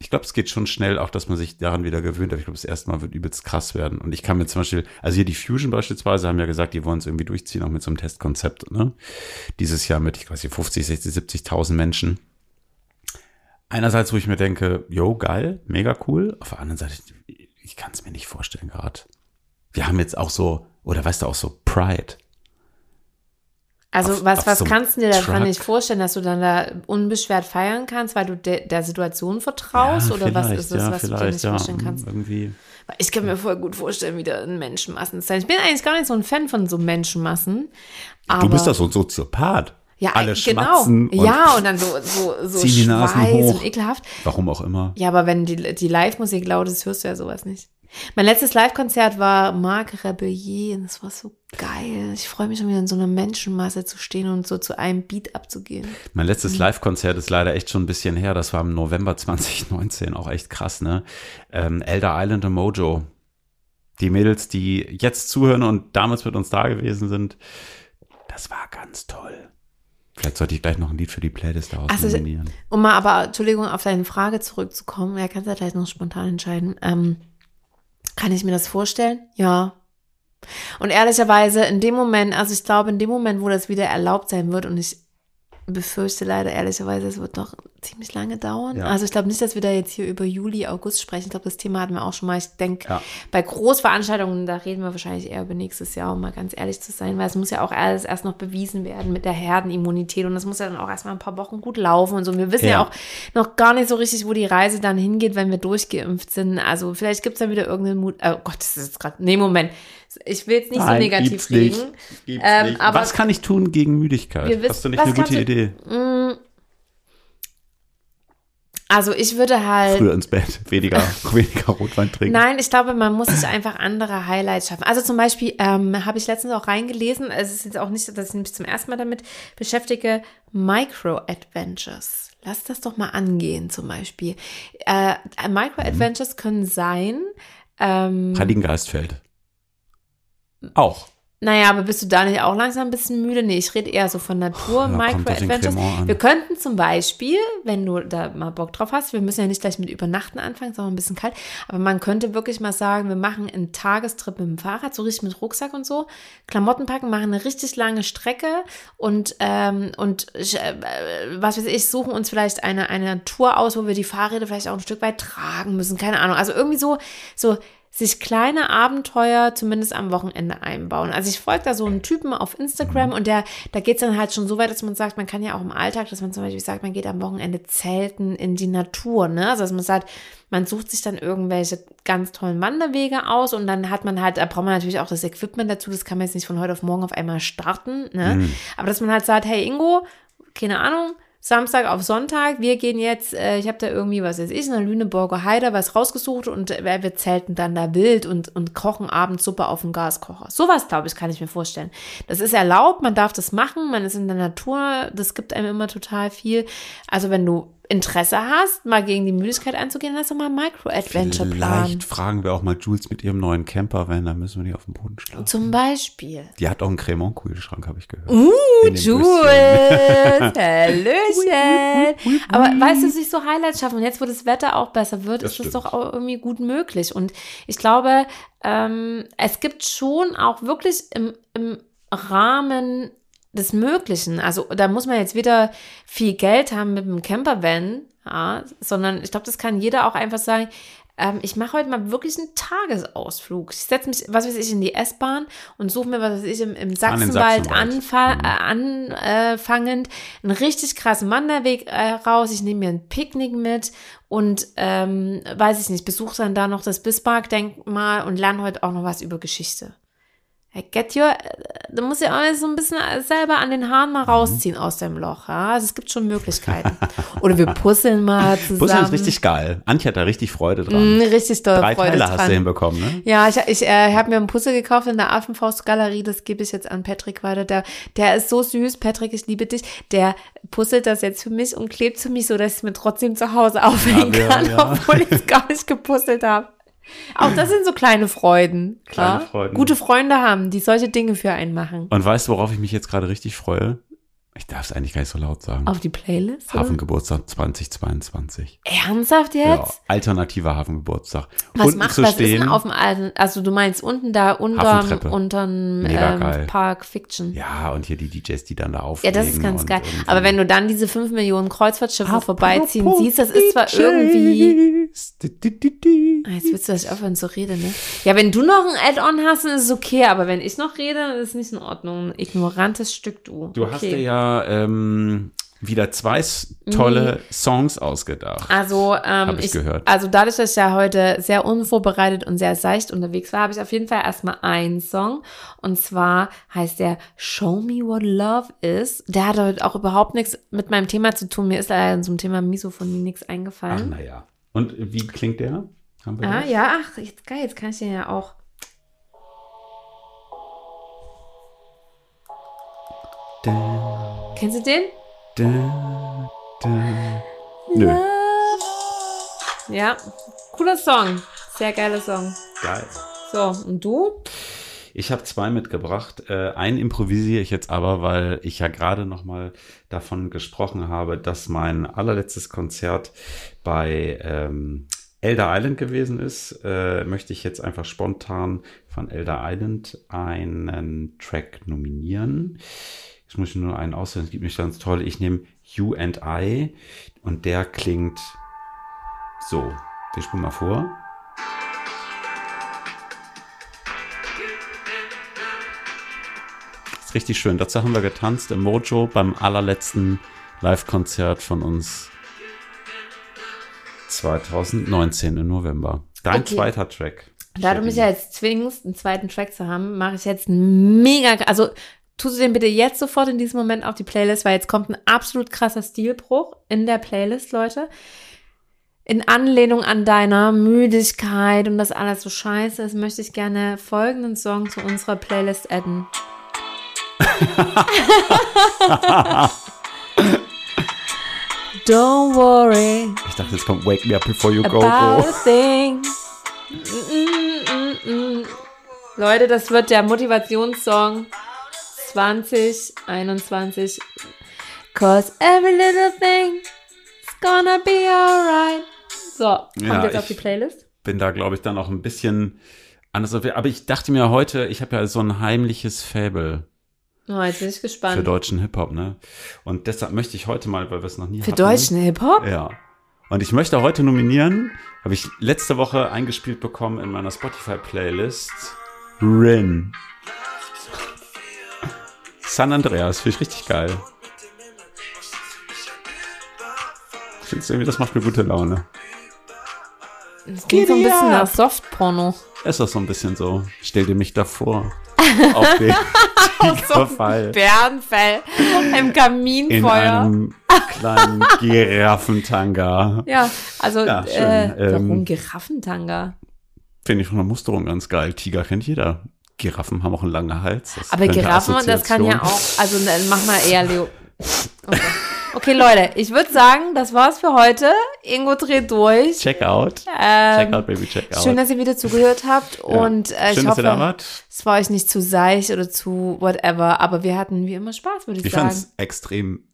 Speaker 2: ich glaube, es geht schon schnell, auch dass man sich daran wieder gewöhnt. Aber ich glaube, das erste Mal wird übelst krass werden. Und ich kann mir zum Beispiel, also hier die Fusion beispielsweise haben ja gesagt, die wollen es irgendwie durchziehen, auch mit so einem Testkonzept, ne? Dieses Jahr mit, ich weiß nicht, 50, 60, 70.000 Menschen. Einerseits, wo ich mir denke, yo, geil, mega cool. Auf der anderen Seite, ich kann es mir nicht vorstellen gerade. Wir haben jetzt auch so, oder weißt du, auch so Pride.
Speaker 3: Also
Speaker 2: auf-
Speaker 3: was,
Speaker 2: auf
Speaker 3: was
Speaker 2: so
Speaker 3: kannst du dir davon nicht vorstellen, dass du dann da unbeschwert feiern kannst, weil du de der Situation vertraust?
Speaker 2: Ja,
Speaker 3: oder was ist es,
Speaker 2: ja,
Speaker 3: was du dir nicht
Speaker 2: ja,
Speaker 3: vorstellen kannst?
Speaker 2: Irgendwie.
Speaker 3: Ich kann mir voll gut vorstellen, wieder in Menschenmassen zu sein. Ich bin eigentlich gar nicht so ein Fan von so Menschenmassen. Aber
Speaker 2: Du bist doch so ein Soziopath.
Speaker 3: ja,
Speaker 2: Alle
Speaker 3: genau.
Speaker 2: schmatzen und
Speaker 3: ja, und dann so, so, so Schweiß und ekelhaft.
Speaker 2: warum auch immer.
Speaker 3: Ja, aber wenn die, die Live-Musik laut ist, hörst du ja sowas nicht. Mein letztes Live-Konzert war Marc Rebellier und das war so geil. Ich freue mich schon wieder in so einer Menschenmasse zu stehen und so zu einem Beat abzugehen.
Speaker 2: Mein letztes
Speaker 3: Mhm.
Speaker 2: Live-Konzert ist leider echt schon ein bisschen her. Das war im November 2019, auch echt krass, ne? Ähm, Elder Island und Mojo. Die Mädels, die jetzt zuhören und damals mit uns da gewesen sind, das war ganz toll. Vielleicht sollte ich gleich noch ein Lied für die Playlist daraus
Speaker 3: Also,
Speaker 2: nominieren.
Speaker 3: Um mal aber, Entschuldigung, auf deine Frage zurückzukommen, ja, kannst du ja gleich noch spontan entscheiden. Ähm, kann ich mir das vorstellen? Ja. Und ehrlicherweise, in dem Moment, also ich glaube, in dem Moment, wo das wieder erlaubt sein wird, und ich befürchte leider ehrlicherweise, es wird noch ziemlich lange dauern.
Speaker 2: Ja.
Speaker 3: Also ich glaube nicht, dass wir da jetzt hier über Juli, August sprechen. Ich glaube, das Thema hatten wir auch schon mal. Ich denke,
Speaker 2: Ja.
Speaker 3: bei Großveranstaltungen, da reden wir wahrscheinlich eher über nächstes Jahr, um mal ganz ehrlich zu sein, weil es muss ja auch alles erst noch bewiesen werden mit der Herdenimmunität und das muss ja dann auch erstmal ein paar Wochen gut laufen und so. Und wir wissen ja.
Speaker 2: Ja.
Speaker 3: auch noch gar nicht so richtig, wo die Reise dann hingeht, wenn wir durchgeimpft sind. Also vielleicht gibt es dann wieder irgendeinen Mut. Oh Gott, das ist jetzt gerade. Nee, Moment. Ich will jetzt nicht so
Speaker 2: Nein,
Speaker 3: negativ
Speaker 2: gibt's
Speaker 3: reden.
Speaker 2: Gibt's
Speaker 3: Ähm, aber-
Speaker 2: Was kann ich tun gegen Müdigkeit?
Speaker 3: Wissen-
Speaker 2: Hast du nicht eine gute
Speaker 3: kannst du-
Speaker 2: Idee?
Speaker 3: Also ich würde halt.
Speaker 2: Früher ins Bett, weniger, weniger Rotwein trinken.
Speaker 3: Nein, ich glaube, man muss sich einfach andere Highlights schaffen. Also zum Beispiel ähm, habe ich letztens auch reingelesen, es ist jetzt auch nicht, dass ich mich zum ersten Mal damit beschäftige, Micro-Adventures. Lass das doch mal angehen zum Beispiel. Äh, Micro-Adventures können sein, ähm,
Speaker 2: Heiligen Geistfeld. Auch.
Speaker 3: naja, aber bist du da nicht auch langsam ein bisschen müde? Nee, ich rede eher so von Natur,
Speaker 2: den
Speaker 3: Micro-Adventures. Wir könnten zum Beispiel, wenn du da mal Bock drauf hast, wir müssen ja nicht gleich mit Übernachten anfangen, sondern ein bisschen kalt, aber man könnte wirklich mal sagen, wir machen einen Tagestrip mit dem Fahrrad, so richtig mit Rucksack und so, Klamotten packen, machen eine richtig lange Strecke und, ähm, und äh, was weiß ich, suchen uns vielleicht eine, eine Tour aus, wo wir die Fahrräder vielleicht auch ein Stück weit tragen müssen, keine Ahnung. Also irgendwie so, so sich kleine Abenteuer zumindest am Wochenende einbauen. Also ich folge da so einen Typen auf Instagram und der, da geht es dann halt schon so weit, dass man sagt, man kann ja auch im Alltag, dass man zum Beispiel sagt, man geht am Wochenende zelten in die Natur, ne? Also dass man sagt, man sucht sich dann irgendwelche ganz tollen Wanderwege aus und dann hat man halt, da braucht man natürlich auch das Equipment dazu, das kann man jetzt nicht von heute auf morgen auf einmal starten, ne? Aber dass man halt sagt, hey Ingo, keine Ahnung, Samstag auf Sonntag, wir gehen jetzt, äh, ich habe da irgendwie, was weiß ich, in der Lüneburger Heide was rausgesucht und äh, wir zelten dann da wild und, und kochen abends Suppe auf dem Gaskocher. Sowas, glaube ich, kann ich mir vorstellen. Das ist erlaubt, man darf das machen, man ist in der Natur, das gibt einem immer total viel. Also wenn du Interesse hast, mal gegen die Müdigkeit anzugehen, lass doch mal einen Micro-Adventure-Plan.
Speaker 2: Vielleicht fragen wir auch mal Jules mit ihrem neuen Camper, wenn, dann müssen wir die auf dem Boden schlafen.
Speaker 3: Zum Beispiel.
Speaker 2: Die hat auch einen Cremant-Kühlschrank, habe ich gehört.
Speaker 3: Uh, Jules, Hallöchen. Aber weißt du, sich so Highlights schaffen und jetzt, wo das Wetter auch besser wird,
Speaker 2: Das
Speaker 3: ist das
Speaker 2: stimmt.
Speaker 3: doch auch irgendwie gut möglich. Und ich glaube, ähm, es gibt schon auch wirklich im, im Rahmen des Möglichen, also da muss man jetzt wieder viel Geld haben mit dem Campervan, Ja, sondern ich glaube, das kann jeder auch einfach sagen, ähm, ich mache heute mal wirklich einen Tagesausflug. Ich setze mich, was weiß ich, in die S-Bahn und suche mir, was weiß ich, im, im Sachsenwald,
Speaker 2: Sachsenwald. Mhm.
Speaker 3: äh, anfangend einen richtig krassen Wanderweg äh, raus. Ich nehme mir ein Picknick mit und ähm, weiß ich nicht, besuche dann da noch das Bismarck-Denkmal und lerne heute auch noch was über Geschichte. Get your, du musst ja auch so ein bisschen selber an den Haaren
Speaker 2: Mhm.
Speaker 3: mal rausziehen aus dem Loch. Ja? Also es gibt schon Möglichkeiten. Oder wir puzzeln mal zusammen.
Speaker 2: Puzzeln ist richtig geil. Antje hat da richtig Freude dran.
Speaker 3: Mm, richtig doll
Speaker 2: Drei
Speaker 3: Freude
Speaker 2: Teile
Speaker 3: dran.
Speaker 2: hast du hinbekommen, ne?
Speaker 3: Ja, ich, ich äh, habe mir ein Puzzle gekauft in der Affenfaustgalerie. Das gebe ich jetzt an Patrick weiter. Der, der ist so süß. Patrick, ich liebe dich. Der puzzelt das jetzt für mich und klebt für mich, so dass ich es mir trotzdem zu Hause aufhängen
Speaker 2: Ja,
Speaker 3: kann,
Speaker 2: ja.
Speaker 3: obwohl ich es gar nicht gepuzzelt habe. Auch das sind so kleine Freuden. Klar?
Speaker 2: Kleine Freuden.
Speaker 3: Gute Freunde haben, die solche Dinge für einen machen.
Speaker 2: Und weißt du, worauf ich mich jetzt gerade richtig freue? Ich darf es eigentlich gar nicht so laut sagen.
Speaker 3: Auf die Playlist? oder?
Speaker 2: Hafengeburtstag 2022.
Speaker 3: Ernsthaft
Speaker 2: Ja,
Speaker 3: jetzt?
Speaker 2: alternativer Hafengeburtstag.
Speaker 3: Was
Speaker 2: Unten
Speaker 3: macht
Speaker 2: zu
Speaker 3: was ist
Speaker 2: stehen.
Speaker 3: denn auf dem alten, also du meinst unten da unterm, unterm ähm, Park Fiction.
Speaker 2: ja, und hier die DJs, die dann da
Speaker 3: Ja,
Speaker 2: auflegen.
Speaker 3: das ist ganz geil.
Speaker 2: irgendwie-
Speaker 3: Aber wenn du dann diese 5 Millionen Kreuzfahrtschiffe
Speaker 2: Apropos
Speaker 3: vorbeiziehen siehst, das ist zwar irgendwie.
Speaker 2: DJs. Di.
Speaker 3: Ah, Jetzt willst du, dass ich aufhören zu reden, ne? Ja, wenn du noch ein Add-on hast, dann ist es okay, aber wenn ich noch rede, dann ist es nicht in Ordnung. Ein ignorantes Stück, du.
Speaker 2: Du
Speaker 3: okay.
Speaker 2: hast dir ja ähm, wieder zwei tolle Songs ausgedacht.
Speaker 3: Also, ähm,
Speaker 2: ich gehört.
Speaker 3: also dadurch, dass ich ja heute sehr unvorbereitet und sehr seicht unterwegs war, habe ich auf jeden Fall erstmal einen Song. Und zwar heißt der Show Me What Love Is. Der hat heute auch überhaupt nichts mit meinem Thema zu tun. Mir ist leider zum Thema Misophonie nichts
Speaker 2: Ach,
Speaker 3: eingefallen.
Speaker 2: naja. Und wie klingt der? Haben wir
Speaker 3: Ah,
Speaker 2: das?
Speaker 3: ja, ach, jetzt geil, jetzt kann ich den ja auch.
Speaker 2: Da,
Speaker 3: Kennst du den?
Speaker 2: da, da. Nö,
Speaker 3: Ja, cooler Song. Sehr geiler Song.
Speaker 2: geil.
Speaker 3: So, und du?
Speaker 2: Ich habe zwei mitgebracht. Äh, einen improvisiere ich jetzt aber, weil ich ja gerade noch mal davon gesprochen habe, dass mein allerletztes Konzert bei ähm, Elder Island gewesen ist. Äh, möchte ich jetzt einfach spontan von Elder Island einen Track nominieren. Ich muss nur einen auswählen, es gibt mich ganz toll. Ich nehme You and I und der klingt so. Wir spulen mal vor. Ist richtig schön. Dazu haben wir getanzt im Mojo beim allerletzten Live-Konzert von uns 2019 im November. Dein
Speaker 3: Okay.
Speaker 2: zweiter Track.
Speaker 3: Da du mich ja jetzt zwingst, einen zweiten Track zu haben, mache ich jetzt einen mega, also tust du den bitte jetzt sofort in diesem Moment auf die Playlist, weil jetzt kommt ein absolut krasser Stilbruch in der Playlist, Leute. In Anlehnung an deiner Müdigkeit und das alles so scheiße ist, möchte ich gerne folgenden Song zu unserer Playlist adden. Don't worry
Speaker 2: Ich dachte, jetzt kommt Wake Me Up Before You Go Go.
Speaker 3: a thing. Mm, mm, mm, mm. Leute, das wird der Motivationssong 2021. Cause every little thing is gonna be alright. So, kommt
Speaker 2: Ja,
Speaker 3: jetzt auf die
Speaker 2: ich-
Speaker 3: Playlist.
Speaker 2: Bin da, glaube ich, dann auch ein bisschen anders. Aber ich dachte mir heute, ich habe ja so ein heimliches Fable
Speaker 3: Oh, jetzt bin ich
Speaker 2: für
Speaker 3: gespannt.
Speaker 2: deutschen Hip-Hop, ne? Und deshalb möchte ich heute mal, weil wir es noch nie
Speaker 3: Für
Speaker 2: hatten.
Speaker 3: deutschen Hip-Hop?
Speaker 2: Ja. Und ich möchte heute nominieren, habe ich letzte Woche eingespielt bekommen in meiner Spotify-Playlist. Rin. San Andreas, finde ich richtig geil. Ich finde irgendwie, das macht mir gute Laune.
Speaker 3: Das klingt so ein bisschen nach Softporno.
Speaker 2: Ist das so ein bisschen so. Stell dir mich davor. auf den Tigerfall.
Speaker 3: Bärenfell im
Speaker 2: In
Speaker 3: Kaminfeuer.
Speaker 2: einem kleinen Giraffentanga.
Speaker 3: Ja, also
Speaker 2: Ja, schön.
Speaker 3: äh, warum
Speaker 2: Ähm,
Speaker 3: Giraffentanga?
Speaker 2: Finde ich von der Musterung ganz geil. Tiger kennt jeder. Giraffen haben auch einen langen Hals. Das
Speaker 3: Aber Giraffen, das kann ja auch, also dann mach mal eher Leo. Okay. okay, Leute, ich würde sagen, das war's für heute. Ingo dreht durch.
Speaker 2: Check out. Check
Speaker 3: Ähm,
Speaker 2: out, baby, check out.
Speaker 3: schön, dass ihr wieder zugehört habt
Speaker 2: Ja.
Speaker 3: und äh,
Speaker 2: schön,
Speaker 3: ich
Speaker 2: dass ihr da
Speaker 3: hoffe,
Speaker 2: wart.
Speaker 3: es war euch nicht zu seich oder zu whatever, aber wir hatten wie immer Spaß, würde ich,
Speaker 2: Ich
Speaker 3: sagen.
Speaker 2: fand's extrem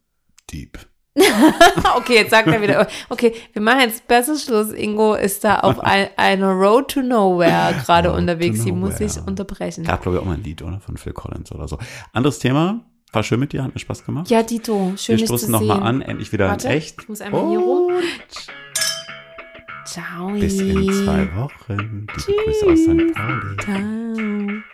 Speaker 2: deep.
Speaker 3: Okay, jetzt sagt er wieder, okay, wir machen jetzt besser Schluss. Ingo ist da auf ein, einer Road to Nowhere gerade unterwegs. Sie muss sich unterbrechen.
Speaker 2: Gab, glaube ich, auch mal ein Lied, oder? Von Phil Collins oder so. Anderes Thema. War schön mit dir, hat mir Spaß gemacht.
Speaker 3: Ja, Dito, schön
Speaker 2: Wir stoßen nochmal an, endlich wieder
Speaker 3: Warte,
Speaker 2: in echt.
Speaker 3: ich muss einmal hier rum. Ciao.
Speaker 2: bis in zwei Wochen. Liebe Grüße aus St. Pauli.
Speaker 3: Ciao.